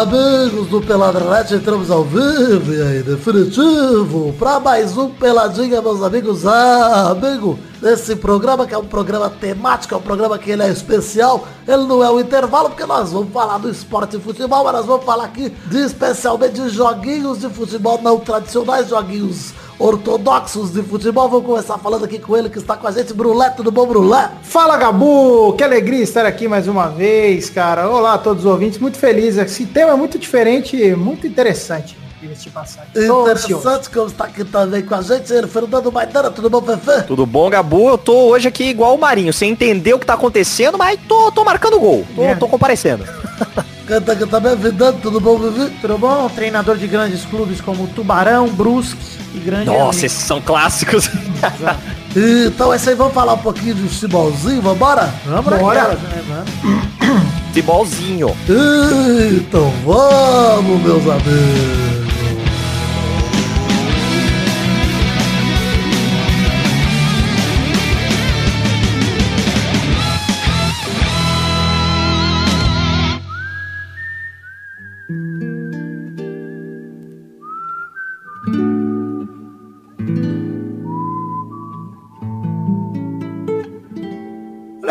Amigos do Peladranete, entramos ao vivo e aí, definitivo, para mais um Peladinha, meus amigos. Ah, amigo, nesse programa que é um programa temático, é um programa que ele é especial, ele não é um intervalo, porque nós vamos falar do esporte e futebol, mas nós vamos falar aqui de especialmente de joguinhos de futebol não tradicionais, joguinhos ortodoxos de futebol. Vou começar falando aqui com ele que está com a gente, Brulé, tudo bom, Brulé? Fala, Gabu! Que alegria estar aqui mais uma vez, cara. Olá a todos os ouvintes, muito feliz. Esse tema é muito diferente, muito interessante. Interessante que está aqui também com a gente, ele, Fernando Maidana, tudo bom, Fefe? Tudo bom, Gabu? Eu tô hoje aqui igual o Marinho, sem entender o que tá acontecendo, mas tô, tô marcando gol, tô, é. tô comparecendo. Canta, canta bem, Vidano, tudo bom, Vivi? Tudo bom? Treinador de grandes clubes como Tubarão, Brusque, e grande Nossa, esses são clássicos. então, esse aí, vamos falar um pouquinho de futebolzinho, vambora? Vamos Bora. Né, futebolzinho. Então vamos, meus amigos.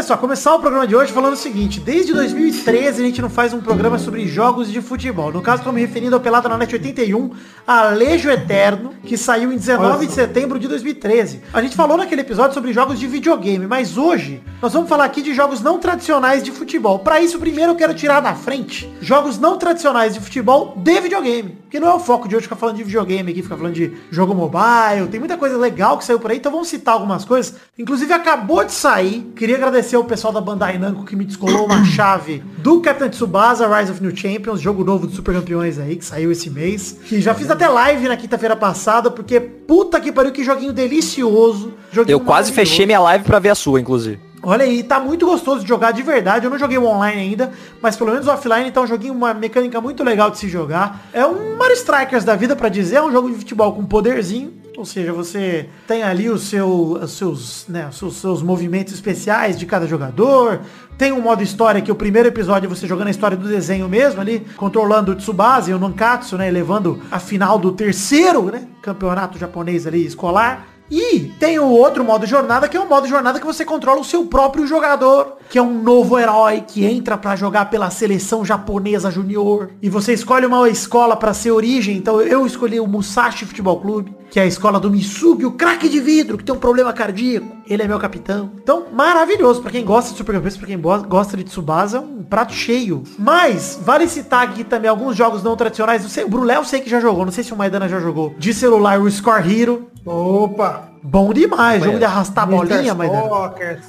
Só, começar o programa de hoje falando o seguinte, desde 2013 a gente não faz um programa sobre jogos de futebol. No caso, estou me referindo ao Pelada na Net 81, Alejo Eterno, que saiu em 19 de setembro de 2013. A gente falou naquele episódio sobre jogos de videogame, mas hoje nós vamos falar aqui de jogos não tradicionais de futebol. Para isso, primeiro eu quero tirar da frente jogos não tradicionais de futebol de videogame. Porque não é o foco de hoje ficar falando de videogame aqui, ficar falando de jogo mobile. Tem muita coisa legal que saiu por aí, então vamos citar algumas coisas. Inclusive acabou de sair. Queria agradecer ao pessoal da Bandai Namco que me descolou uma chave do Captain Tsubasa Rise of New Champions, jogo novo dos Super Campeões aí, que saiu esse mês. Que já fiz até live na quinta-feira passada, porque puta que pariu, que joguinho delicioso. Joguinho Eu quase fechei minha live pra ver a sua, inclusive. Olha aí, tá muito gostoso de jogar de verdade. Eu não joguei o online ainda, mas pelo menos offline tá um joguinho, uma mecânica muito legal de se jogar. É um Mario Strikers da vida para dizer, é um jogo de futebol com poderzinho. Ou seja, você tem ali o seu, os seus, né, os seus, seus movimentos especiais de cada jogador. Tem um modo história que o primeiro episódio é você jogando a história do desenho mesmo ali, controlando o Tsubasa e o Nankatsu, né, levando a final do terceiro, né, campeonato japonês ali escolar. E tem o outro modo jornada, que é o modo jornada que você controla o seu próprio jogador, que é um novo herói que entra para jogar pela seleção japonesa junior. E você escolhe uma escola para ser origem. Então eu escolhi o Musashi Futebol Clube que é a escola do Misugi, o craque de vidro, que tem um problema cardíaco. Ele é meu capitão. Então, maravilhoso. para quem gosta de Super Campeões, pra quem gosta de Tsubasa, é um prato cheio. Mas, vale citar aqui também alguns jogos não tradicionais. Não sei, o Brulé eu sei que já jogou, não sei se o Maidana já jogou. De celular, o Score Hero. Opa! Bom demais, jogo de arrastar New bolinha, mas.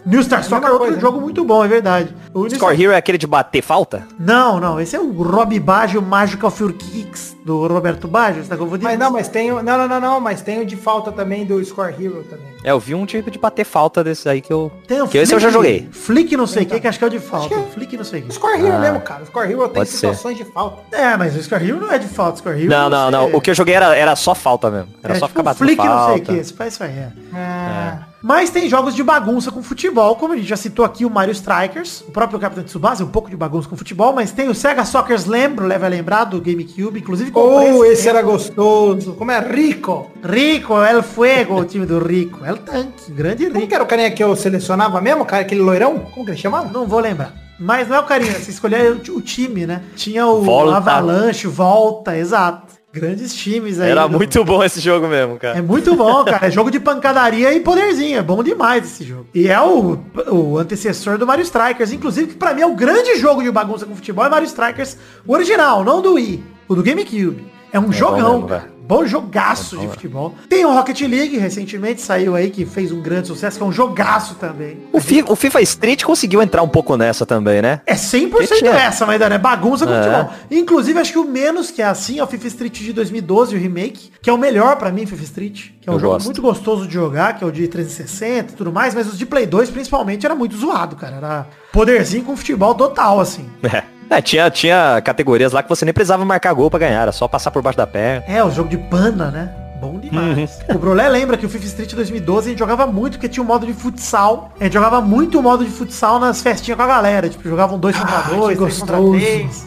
New Star Soccer é outro coisa, jogo né? muito bom, é verdade. O Score Hero é aquele de bater falta? Não, não. Esse é o Rob Baggio Magical Fury Kicks do Roberto Baggio, você tá confundindo? Mas não, mas tem o. Não, não, não, não, mas tem o de falta também do Score Hero também. É, eu vi um tipo de bater falta desse aí que eu. Tem o que esse eu já joguei. Flick não sei o que, que acho que é o de falta. É... Flick não sei o que. Score Hero ah, mesmo, cara. Score Hero tem situações ser. de falta. É, mas o Score Hero não é de falta, Score Hero. Não, não, não. O que eu joguei era, era só falta mesmo. Era é, só tipo ficar batendo Flick falta. não sei o que. Esse faz isso aí, é. é. Mas tem jogos de bagunça com futebol, como a gente já citou aqui, o Mario Strikers, o próprio Capitão Tsubasa, um pouco de bagunça com futebol, mas tem o Sega Soccer Slam, leva a lembrar, do GameCube, inclusive Oh, esse, esse era gostoso, como é Rico. Rico, El Fuego, o time do Rico, é o tanque, grande Rico. Como que era o carinha que eu selecionava mesmo, cara, aquele loirão? Como que ele chamava? Não vou lembrar. Mas não é o carinha, você escolher o, time, né? Tinha o Volta. Avalanche, Volta, exato. Grandes times aí. Era muito bom esse jogo mesmo, cara. É muito bom, cara. É jogo de pancadaria e poderzinho. É bom demais esse jogo. E é o, o antecessor do Mario Strikers. Inclusive, que pra mim é o grande jogo de bagunça com futebol é Mario Strikers. O original, não do Wii. O do GameCube. É um é jogão, cara. Bom jogaço de futebol. Tem o Rocket League, recentemente saiu aí, que fez um grande sucesso, que é um jogaço também. O, fi, o FIFA Street conseguiu entrar um pouco nessa também, né? É 100% essa, mas é bagunça com é. futebol. Inclusive, acho que o menos que é assim é o FIFA Street de 2012, o remake, que é o melhor para mim, FIFA Street. Que é um Eu jogo gosto. muito gostoso de jogar, que é o de 360 e tudo mais, mas os de Play 2, principalmente, era muito zoado, cara. Era poderzinho com futebol total, assim. É. É, tinha, tinha categorias lá que você nem precisava marcar gol pra ganhar, era só passar por baixo da perna. É, o jogo de pana, né? Bom demais. Uhum. O Brolé lembra que o FIFA Street 2012 a gente jogava muito, porque tinha um modo de futsal. A gente jogava muito o modo de futsal nas festinhas com a galera. Tipo, jogavam dois contra ah, dois, três contra três.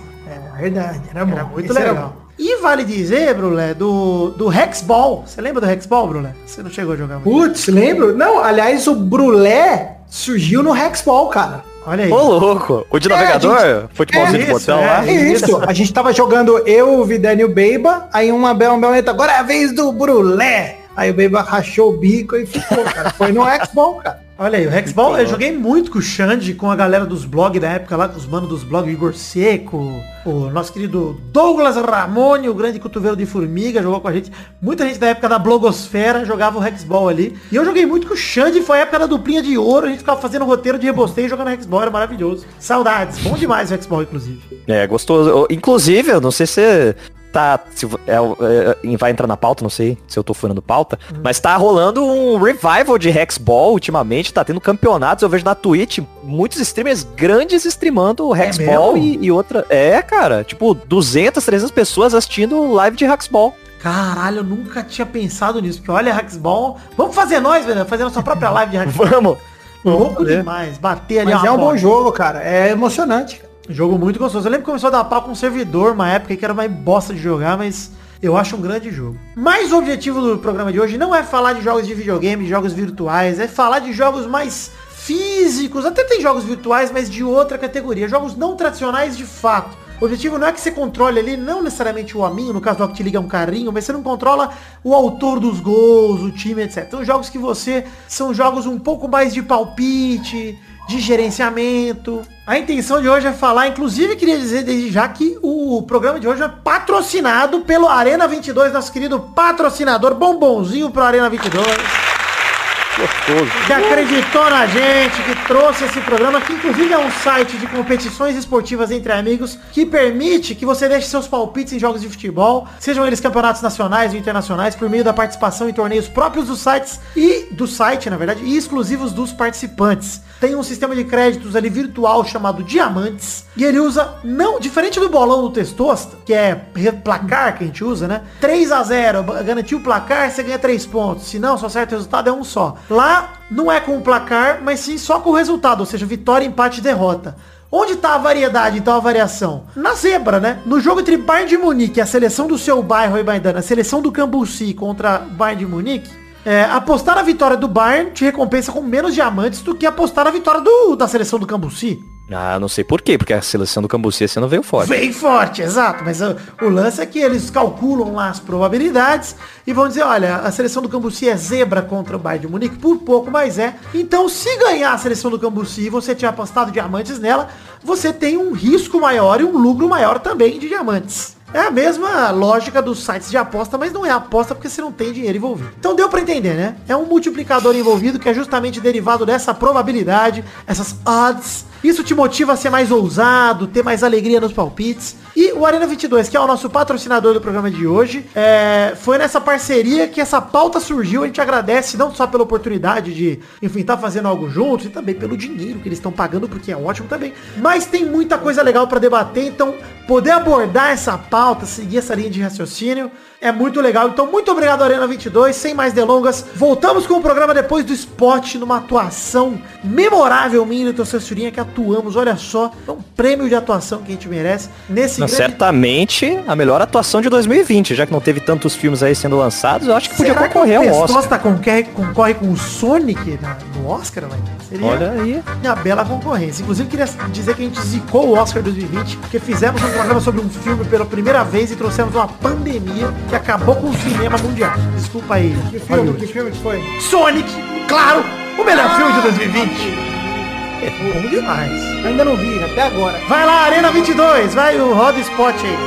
Verdade, era, bom. era muito Esse legal. Era e vale dizer, Brulé, do, do Hexball. Você lembra do Hexball, Brulé? Você não chegou a jogar muito. Putz, lembro. Não, aliás, o Brulé surgiu no Hexball, cara. Olha aí. Ô, louco. O de é, navegador? Gente... Futebolzinho é, de botão é, lá? Isso. A gente tava jogando eu, o Vidani e o Beiba. Aí uma bela momento, agora é a vez do Brulé. Aí o Beiba rachou o bico e ficou, cara. Foi no Hexball, cara. Olha aí, o Hexball, eu joguei muito com o Xande, com a galera dos blogs da época lá, com os manos dos blogs, Igor Seco, o nosso querido Douglas Ramone, o grande cotovelo de formiga, jogou com a gente. Muita gente da época da blogosfera jogava o Hexball ali. E eu joguei muito com o Xande, foi a época da duplinha de ouro, a gente ficava fazendo roteiro de rebosteio jogando Hexball, era maravilhoso. Saudades, bom demais o Hexball, inclusive. É, gostoso. Inclusive, eu não sei se tá. Se, é, é, vai entrar na pauta, não sei se eu tô furando pauta. Uhum. Mas tá rolando um revival de Hexball ultimamente. Tá tendo campeonatos. Eu vejo na Twitch muitos streamers grandes streamando é Hexball é e, e, outra. É, cara. Tipo, 200, 300 pessoas assistindo live de Hexball. Caralho, eu nunca tinha pensado nisso. Porque olha, Hexball. Vamos fazer nós, velho. Fazer nossa própria live de Hexball. Vamos. Louco demais. Bater ali. Mas é um bom jogo, cara. É emocionante, cara. Jogo muito gostoso. Eu lembro que começou a dar pau com um servidor uma época que era uma bosta de jogar, mas eu acho um grande jogo. Mas o objetivo do programa de hoje não é falar de jogos de videogame, de jogos virtuais, é falar de jogos mais físicos. Até tem jogos virtuais, mas de outra categoria. Jogos não tradicionais de fato. O objetivo não é que você controle ali, não necessariamente o hominho, no caso do League é um carrinho, mas você não controla o autor dos gols, o time, etc. Então jogos que você são jogos um pouco mais de palpite, de gerenciamento. A intenção de hoje é falar, inclusive queria dizer desde já que o programa de hoje é patrocinado pelo Arena 22, nosso querido patrocinador, bombonzinho pro Arena 22. Gostoso. Que acreditou na gente, que trouxe esse programa, que inclusive é um site de competições esportivas entre amigos, que permite que você deixe seus palpites em jogos de futebol, sejam eles campeonatos nacionais ou internacionais, por meio da participação em torneios próprios dos sites e do site, na verdade, e exclusivos dos participantes. Tem um sistema de créditos ali virtual chamado Diamantes, e ele usa, não, diferente do bolão do Testosta, que é placar que a gente usa, né? 3 a 0 garantiu o placar, você ganha 3 pontos. Se não, só certo resultado é um só. Lá não é com o placar, mas sim só com o resultado, ou seja, vitória, empate e derrota. Onde está a variedade, então, a variação? Na zebra, né? No jogo entre Bayern de Munique, a seleção do seu bairro aí, Baidana, a seleção do Cambuci contra Bayern de Munique, é, apostar na vitória do Bayern te recompensa com menos diamantes do que apostar na vitória do, da seleção do Cambuci. Ah, não sei por quê, porque a seleção do Cambuci esse ano veio forte. Veio forte, exato. Mas o, o, lance é que eles calculam lá as probabilidades e vão dizer, olha, a seleção do Cambuci é zebra contra o Bayern de Munique, por pouco mais é. Então, se ganhar a seleção do Cambuci e você tiver apostado diamantes nela, você tem um risco maior e um lucro maior também de diamantes. É a mesma lógica dos sites de aposta, mas não é aposta porque você não tem dinheiro envolvido. Então deu para entender, né? É um multiplicador envolvido que é justamente derivado dessa probabilidade, essas odds isso te motiva a ser mais ousado, ter mais alegria nos palpites. E o Arena 22, que é o nosso patrocinador do programa de hoje, é, foi nessa parceria que essa pauta surgiu. A gente agradece não só pela oportunidade de, enfim, estar tá fazendo algo juntos, e também pelo dinheiro que eles estão pagando, porque é ótimo também. Mas tem muita coisa legal para debater, então poder abordar essa pauta, seguir essa linha de raciocínio, é muito legal. Então, muito obrigado, Arena 22. Sem mais delongas, voltamos com o programa depois do spot, numa atuação memorável minha e do Censurinha que atuamos. Olha só, é um prêmio de atuação que a gente merece. Nesse não, grande... Certamente a melhor atuação de 2020, já que não teve tantos filmes aí sendo lançados, eu acho que podia Será concorrer que ao Oscar. concorre, concorre com o Sonic no Oscar, vai? Seria Olha aí. Uma bela concorrência. Inclusive, queria dizer que a gente zicou o Oscar 2020, porque fizemos um programa sobre um filme pela primeira vez e trouxemos uma pandemia que acabou com o cinema mundial. Desculpa aí. Que filme? Que filme foi? Sonic, claro! O melhor ah, filme de 2020. É bom demais. Ainda não vi, até agora. Vai lá, Arena 22, vai o roda spot aí.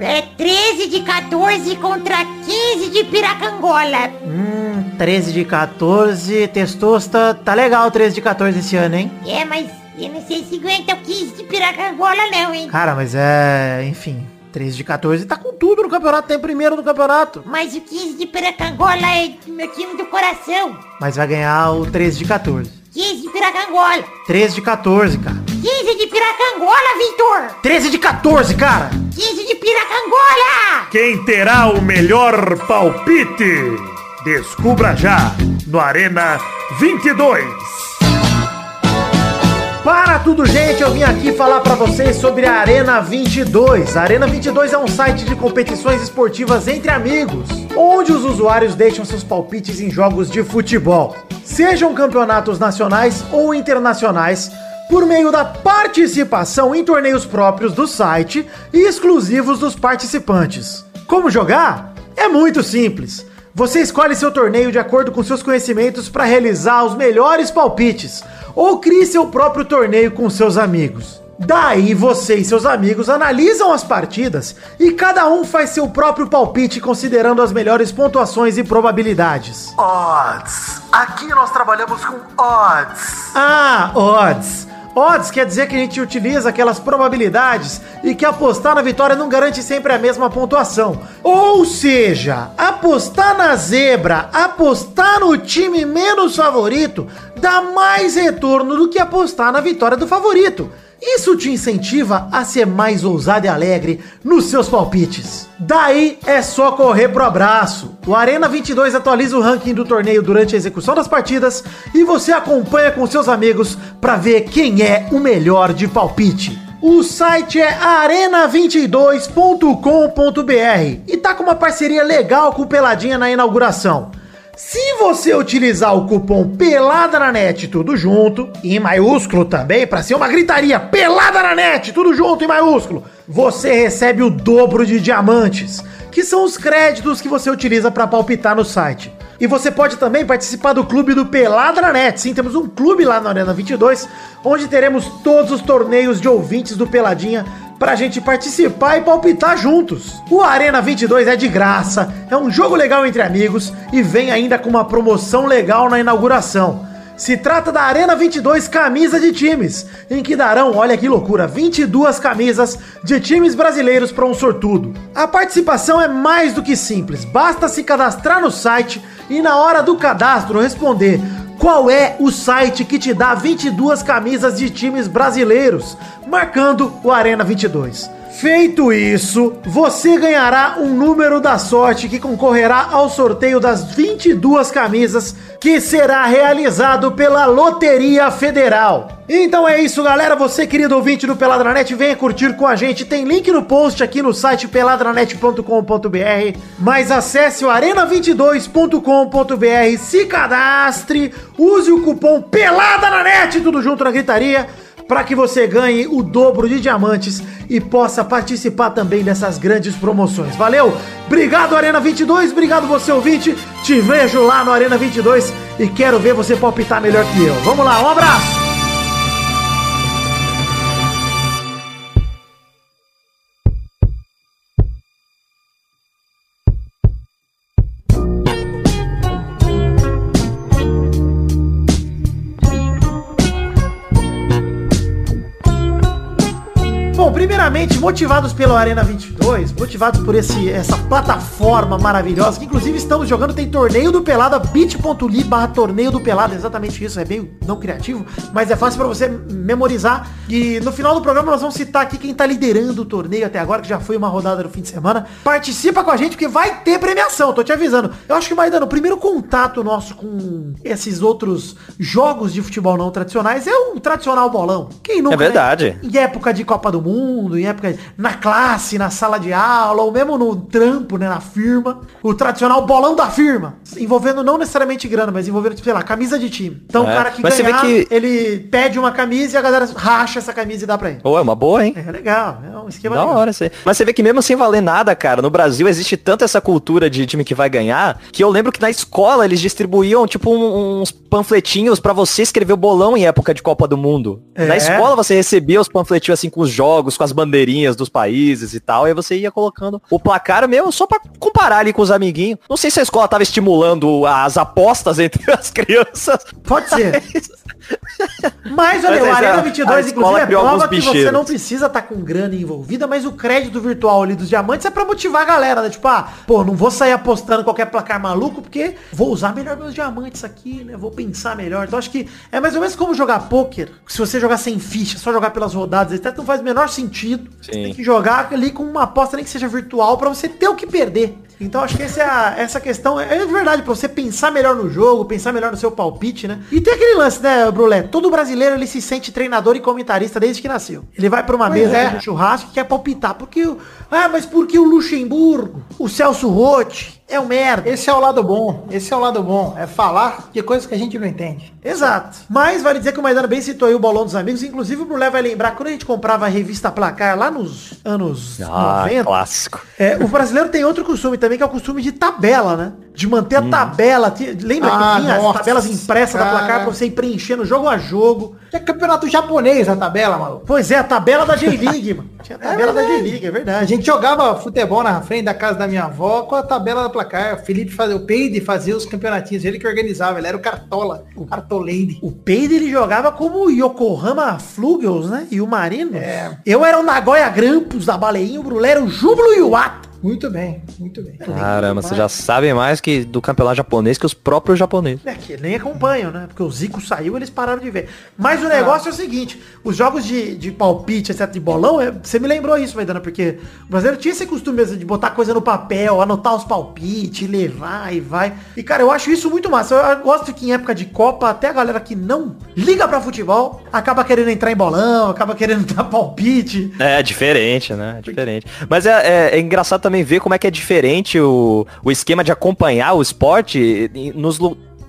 É 13 de 14 contra 15 de Piracangola. Hum, 13 de 14. Testosta, tá legal 13 de 14 esse ano, hein? É, mas eu não sei se aguenta o 15 de Piracangola não, hein? Cara, mas é... Enfim, 13 de 14 tá com tudo no campeonato, tem primeiro no campeonato. Mas o 15 de Piracangola é meu time do coração. Mas vai ganhar o 13 de 14. 15 de Piracangola. 13 de 14, cara. 15 de Piracangola, Vitor. 13 de 14, cara. 15 de Piracangola. Quem terá o melhor palpite? Descubra já no Arena 22. Para tudo, gente, eu vim aqui falar para vocês sobre a Arena 22. A Arena 22 é um site de competições esportivas entre amigos, onde os usuários deixam seus palpites em jogos de futebol, sejam campeonatos nacionais ou internacionais, por meio da participação em torneios próprios do site e exclusivos dos participantes. Como jogar? É muito simples. Você escolhe seu torneio de acordo com seus conhecimentos para realizar os melhores palpites, ou crie seu próprio torneio com seus amigos. Daí você e seus amigos analisam as partidas e cada um faz seu próprio palpite considerando as melhores pontuações e probabilidades. Odds. Aqui nós trabalhamos com odds. Ah, odds. Odds quer dizer que a gente utiliza aquelas probabilidades e que apostar na vitória não garante sempre a mesma pontuação. Ou seja, apostar na zebra, apostar no time menos favorito, dá mais retorno do que apostar na vitória do favorito. Isso te incentiva a ser mais ousado e alegre nos seus palpites. Daí é só correr pro abraço. O Arena 22 atualiza o ranking do torneio durante a execução das partidas e você acompanha com seus amigos para ver quem é o melhor de palpite. O site é arena22.com.br e tá com uma parceria legal com o Peladinha na inauguração. Se você utilizar o cupom Pelada na Net, tudo junto, em maiúsculo também, para ser uma gritaria Pelada na Net, tudo junto em maiúsculo, você recebe o dobro de diamantes, que são os créditos que você utiliza para palpitar no site. E você pode também participar do clube do Pelada na Net. Sim, temos um clube lá na Arena 22, onde teremos todos os torneios de ouvintes do Peladinha pra gente participar e palpitar juntos. O Arena 22 é de graça, é um jogo legal entre amigos e vem ainda com uma promoção legal na inauguração. Se trata da Arena 22 Camisa de Times, em que darão, olha que loucura, 22 camisas de times brasileiros para um sortudo. A participação é mais do que simples, basta se cadastrar no site e na hora do cadastro responder qual é o site que te dá 22 camisas de times brasileiros, marcando o Arena 22. Feito isso, você ganhará um número da sorte que concorrerá ao sorteio das 22 camisas que será realizado pela Loteria Federal. Então é isso, galera. Você, querido ouvinte do Peladranet, venha curtir com a gente. Tem link no post aqui no site peladranet.com.br. Mas acesse o arena22.com.br, se cadastre, use o cupom Pelada na Net, tudo junto na gritaria para que você ganhe o dobro de diamantes e possa participar também dessas grandes promoções. Valeu? Obrigado Arena 22, obrigado você ouvinte. Te vejo lá no Arena 22 e quero ver você palpitar melhor que eu. Vamos lá, um abraço. change. Motivados pelo Arena 22, motivados por esse, essa plataforma maravilhosa, que inclusive estamos jogando, tem torneio do Pelada, bit.ly barra torneio do Pelada, exatamente isso, é meio não criativo, mas é fácil para você memorizar. E no final do programa nós vamos citar aqui quem tá liderando o torneio até agora, que já foi uma rodada no fim de semana. Participa com a gente, porque vai ter premiação, tô te avisando. Eu acho que, Maidano, o primeiro contato nosso com esses outros jogos de futebol não tradicionais é o tradicional bolão. Quem nunca, É verdade. Né? Em época de Copa do Mundo, em época na classe, na sala de aula, ou mesmo no trampo, né, na firma, o tradicional bolão da firma, envolvendo não necessariamente grana, mas envolvendo, tipo, sei lá, camisa de time. Então o É, cara que mas ganhar, que- ele pede uma camisa e a galera racha essa camisa e dá pra ele. Pô, é uma boa, hein? É legal, é um esquema Da legal. hora, aí. Mas você vê que mesmo sem valer nada, cara, no Brasil existe tanto essa cultura de time que vai ganhar, que eu lembro que na escola eles distribuíam, tipo, um- uns panfletinhos pra você escrever o bolão em época de Copa do Mundo. É? Na escola você recebia os panfletinhos assim com os jogos, com as bandeirinhas dos países e tal, e aí você ia colocando o placar mesmo só pra comparar ali com os amiguinhos. Não sei se a escola tava estimulando as apostas entre as crianças. Pode ser. Mas olha, Mas o Arena a- 22, a inclusive, é prova que você não precisa estar com grana envolvida, mas o crédito virtual ali dos diamantes é pra motivar a galera, né? Tipo, ah, pô, não vou sair apostando qualquer placar maluco, porque vou usar melhor meus diamantes aqui, né? Vou pensar melhor. Então acho que é mais ou menos como jogar pôquer. Se você jogar sem ficha, só jogar pelas rodadas, etc, não faz o menor sentido. Você Sim. tem que jogar ali com uma aposta nem que seja virtual pra você ter o que perder. Então acho que essa, é a- essa questão é, é verdade, pra você pensar melhor no jogo, pensar melhor no seu palpite, né? E tem aquele lance, né, Brulé? Todo brasileiro ele se sente treinador e comentarista desde que nasceu. Ele vai pra uma Pois mesa é. de churrasco e quer palpitar. Porque o. Ah, mas porque o Luxemburgo, o Celso Rotti, é um merda. Esse é o lado bom. Esse é o lado bom. É falar de coisas que a gente não entende. Exato. Mas vale dizer que o Maidana bem citou aí o bolão dos amigos. Inclusive o Brulé vai lembrar, quando a gente comprava a revista Placar lá nos anos Ah, 90, clássico. É, o brasileiro tem outro costume também, que é o costume de tabela, né? De manter a tabela. Ti- Lembra Ah, que vinha as nossa, tabelas impressas da cara. placar pra você ir preenchendo jogo a jogo. É campeonato japonês a tabela, maluco. Pois é, a tabela da J-League, mano. Tinha a tabela da verdade. J-League, é A verdade. gente jogava futebol na frente da casa da minha avó com a tabela da placar. O Felipe fazia, o Peide fazia os campeonatinhos, ele que organizava, ele era o cartola, o cartoleide. O Peide ele jogava como o Yokohama Flugels, né? E o Marino. É. Eu era o Nagoya Grampus da Baleinha, o Brulé era o Júbilo Iwata. Muito bem, muito bem. Caramba, você já sabe mais que do campeonato japonês que os próprios japoneses. É que nem acompanham, né? Porque o Zico saiu, eles pararam de ver. Mas o negócio é o seguinte, os jogos de, de palpite, etc, de bolão, é, você me lembrou isso, Maidana, porque o brasileiro tinha esse costume de botar coisa no papel, anotar os palpites, levar e vai. E, cara, eu acho isso muito massa. Eu, eu gosto que em época de Copa, até a galera que não liga pra futebol, acaba querendo entrar em bolão, acaba querendo dar palpite. É diferente, né? É diferente. Mas é, é- é engraçado também ver como é que é diferente o, o esquema de acompanhar o esporte nos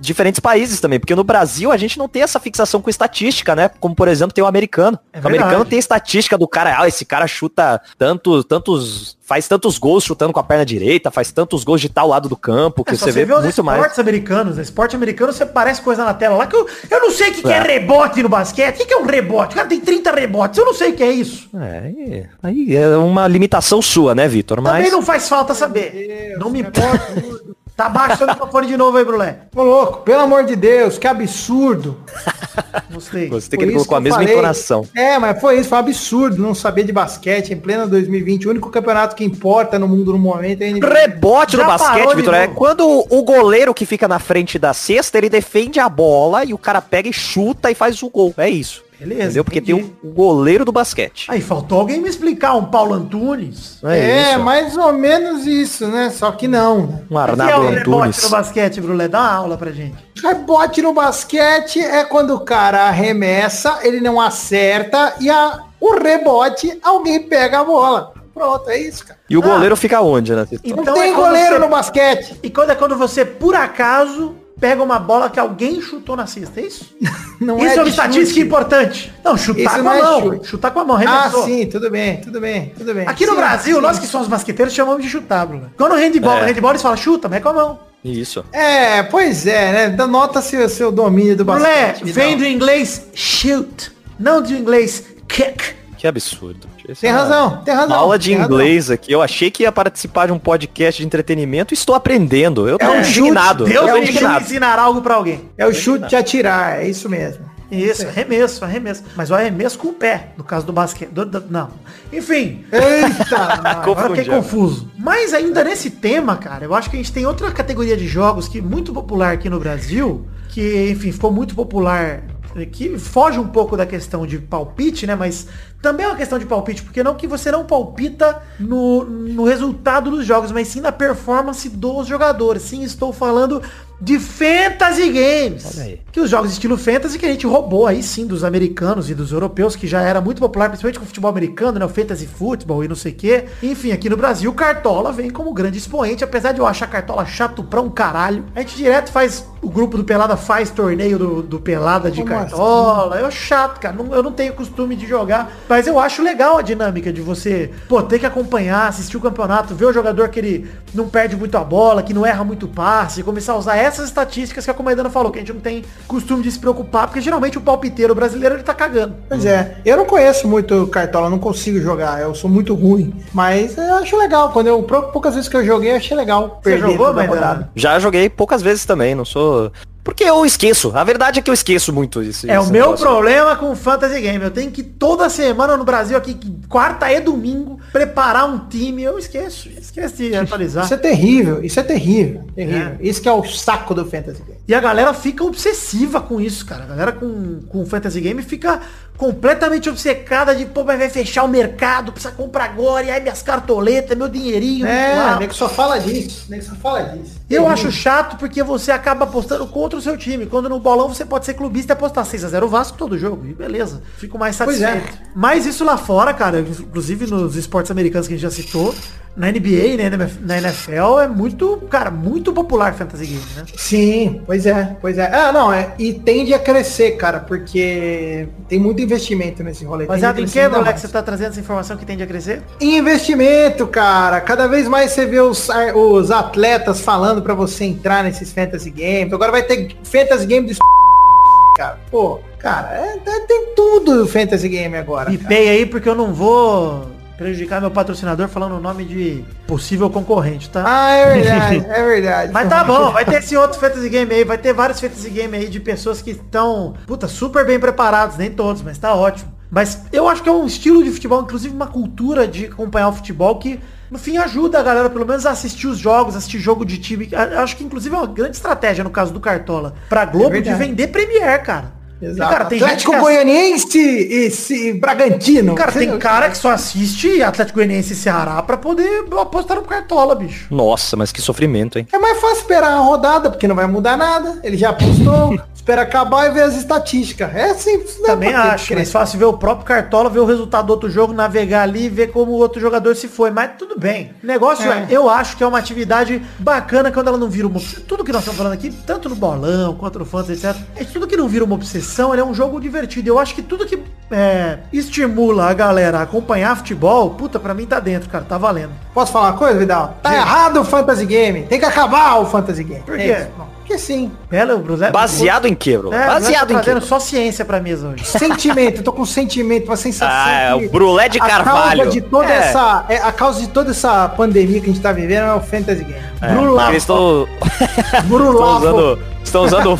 diferentes países também. Porque no Brasil a gente não tem essa fixação com estatística, né? Como, por exemplo, tem o americano. É o americano tem estatística do cara, ah, esse cara chuta tanto, tantos. faz tantos gols chutando com a perna direita, faz tantos gols de tal lado do campo, que É, você vê os muito mais. esportes americanos, né? Esporte americano, você parece coisa na tela lá que eu, eu não sei o que, que é É. rebote no basquete. O que, que é um rebote? O cara tem 30 rebotes, eu não sei o que é isso. É, aí- é uma limitação sua, né, Vitor? Mas. Também não faz falta saber. não me importa. Tá baixo seu microfone de novo aí, Brulé. Ô louco, pelo amor de Deus, que absurdo. Gostei. Você tem Foi que isso colocar a mesma falei. entonação. É, mas foi isso, foi um absurdo não saber de basquete em plena 2020. O único campeonato que importa no mundo no momento é. Rebote no Já parou basquete, Vitor, é quando o goleiro que fica na frente da cesta, ele defende a bola e o cara pega e chuta e faz o gol. É isso. Beleza, Entendeu? Porque entendi. tem o, o goleiro do basquete. Aí, faltou alguém me explicar, um Paulo Antunes. É, isso. mais ou menos isso, né? Só que não. Um O que é Arnaldo o rebote no basquete, Brulé? Dá uma aula pra gente. Rebote no basquete é quando o cara arremessa, ele não acerta e a, o rebote, alguém pega a bola. Pronto, é isso, cara. E o goleiro fica onde, né? Então não tem é goleiro você- no basquete. E quando é quando você, por acaso, pega uma bola que alguém chutou na cesta, é isso? Não isso é, uma de estatística chute. importante. Não, chutar Isso com não a é mão. chute. Chutar com a mão, Ah, arremessou. sim, tudo bem, tudo bem, tudo bem. Aqui no Sim, Brasil, sim. nós que somos basqueteiros chamamos de chutar, Bruno. Quando o handball, É. o handball eles falam chuta, mas é com a mão. Isso. É, pois é, né? Nota seu, seu domínio do basquete. Vidal. vem do inglês shoot, não do inglês kick. Que absurdo. Isso Tem é uma- razão, tem razão. Uma aula de tem razão. inglês aqui. Eu achei que ia participar de um podcast de entretenimento e estou aprendendo. Eu tô um indignado. chute, Deus indignado. ensinar algo pra alguém. É o chute de atirar, é isso mesmo. Isso, arremesso, arremesso. Mas o arremesso com o pé, no caso do basquete. do- do- não. Enfim, Eita! Agora fiquei Confundiu. confuso. Mas ainda nesse tema, cara, eu acho que a gente tem outra categoria de jogos que é muito popular aqui no Brasil, que, enfim, ficou muito popular, que foge um pouco da questão de palpite, né? Mas também é uma questão de palpite, porque não que você não palpita no, no resultado dos jogos, mas sim na performance dos jogadores. Sim, estou falando de Fantasy Games. Que os jogos estilo Fantasy que a gente roubou aí sim dos americanos e dos europeus, que já era muito popular, principalmente com o futebol americano, né? O Fantasy Football e não sei o quê. Enfim, aqui no Brasil, Cartola vem como grande expoente, apesar de eu achar Cartola chato pra um caralho. A gente direto faz, o grupo do Pelada faz torneio do, do Pelada de Como Cartola. Eu acho chato, cara. Não- eu não tenho costume de jogar, mas eu acho legal a dinâmica de você, pô, ter que acompanhar, assistir o campeonato, ver o jogador que ele não perde muito a bola, que não erra muito passe, começar a usar essas estatísticas que a Comaidana falou, que a gente não tem costume de se preocupar, porque geralmente o palpiteiro brasileiro ele tá cagando. Pois é, eu não conheço muito Cartola, não consigo jogar, eu sou muito ruim. Mas eu acho legal, quando eu, pou- poucas vezes que eu joguei, eu achei legal. Você jogou, rodada. Já joguei poucas vezes também, não sou. Porque eu esqueço. A verdade é que eu esqueço muito isso. É o meu negócio. problema com o Fantasy Game. Eu tenho que toda semana no Brasil aqui, quarta e domingo, preparar um time. Eu esqueço. Esqueço de atualizar. Isso é terrível, isso é terrível. terrível. É. Isso que é o saco do Fantasy Game. E a galera fica obsessiva com isso, cara. A galera com, com Fantasy Game fica completamente obcecada de, pô, mas vai fechar o mercado, precisa comprar agora, e aí minhas cartoletas, meu dinheirinho. É, lá. nego só fala disso, nego só fala disso. Eu acho chato porque você acaba apostando contra o seu time. Quando no bolão você pode ser clubista e apostar 6x0 Vasco todo jogo. E beleza. Fico mais é. satisfeito. Mas isso lá fora, cara, inclusive nos esportes americanos que a gente já citou, na NBA, né, na NFL, é muito, cara, muito popular Fantasy Game, né? Sim, pois é, pois é. Ah, não, é, e tende a crescer, cara, porque tem muito investimento nesse rolê. Mas em que, mais. você tá trazendo essa informação que tende a crescer? Investimento, cara. Cada vez mais você vê os, os atletas falando pra você entrar nesses fantasy games. Agora vai ter fantasy game de cara. Pô, cara, é- é- tem tudo o fantasy game agora. Pipei aí porque eu não vou prejudicar meu patrocinador falando o nome de possível concorrente, tá? Ah, é verdade, é verdade. Mas tá bom, vai ter esse outro Fantasy Game aí, vai ter vários Fantasy Game aí de pessoas que estão, puta, super bem preparados, nem todos, mas tá ótimo. Mas eu acho que é um estilo de futebol, inclusive uma cultura de acompanhar o futebol que, no fim, ajuda a galera, pelo menos, a assistir os jogos, assistir jogo de time. Acho que, inclusive, é uma grande estratégia, no caso do Cartola, pra Globo, de verdade. vender Premier, cara. Exato. Cara, tem gente Atlético ass- Goianiense e se Bragantino. Cara, tem cara que só assiste Atlético Goianiense e Ceará pra poder apostar no Cartola, bicho. Nossa, mas que sofrimento, hein? É mais fácil esperar a rodada, porque não vai mudar nada. Ele já apostou, espera acabar e ver as estatísticas. É simples. né? Também acho, que mais fácil ver o próprio Cartola, ver o resultado do outro jogo, navegar ali e ver como o outro jogador se foi. Mas tudo bem. O negócio é. É. eu acho que é uma atividade bacana quando ela não vira uma. Tudo que nós estamos falando aqui, tanto no bolão quanto no fantasy, etc. É tudo que não vira uma obsessão, ele é um jogo divertido. Eu acho que tudo que é, estimula a galera a acompanhar futebol, puta, pra mim tá dentro, cara, tá valendo. Posso falar uma coisa, Vidal? Tá errado o Fantasy Game. Tem que acabar o Fantasy Game. Por É quê? isso. Porque sim. Bela, o Brulé- Baseado em que, bro? É, Baseado tá em que? trazendo só ciência pra mesa hoje. Sentimento, eu tô com sentimento, uma sensação. Ah, é o brulé de a carvalho. Causa de toda É. essa, é, a causa de toda essa pandemia que a gente tá vivendo é o Fantasy Game. É, eles estão usando, estão usando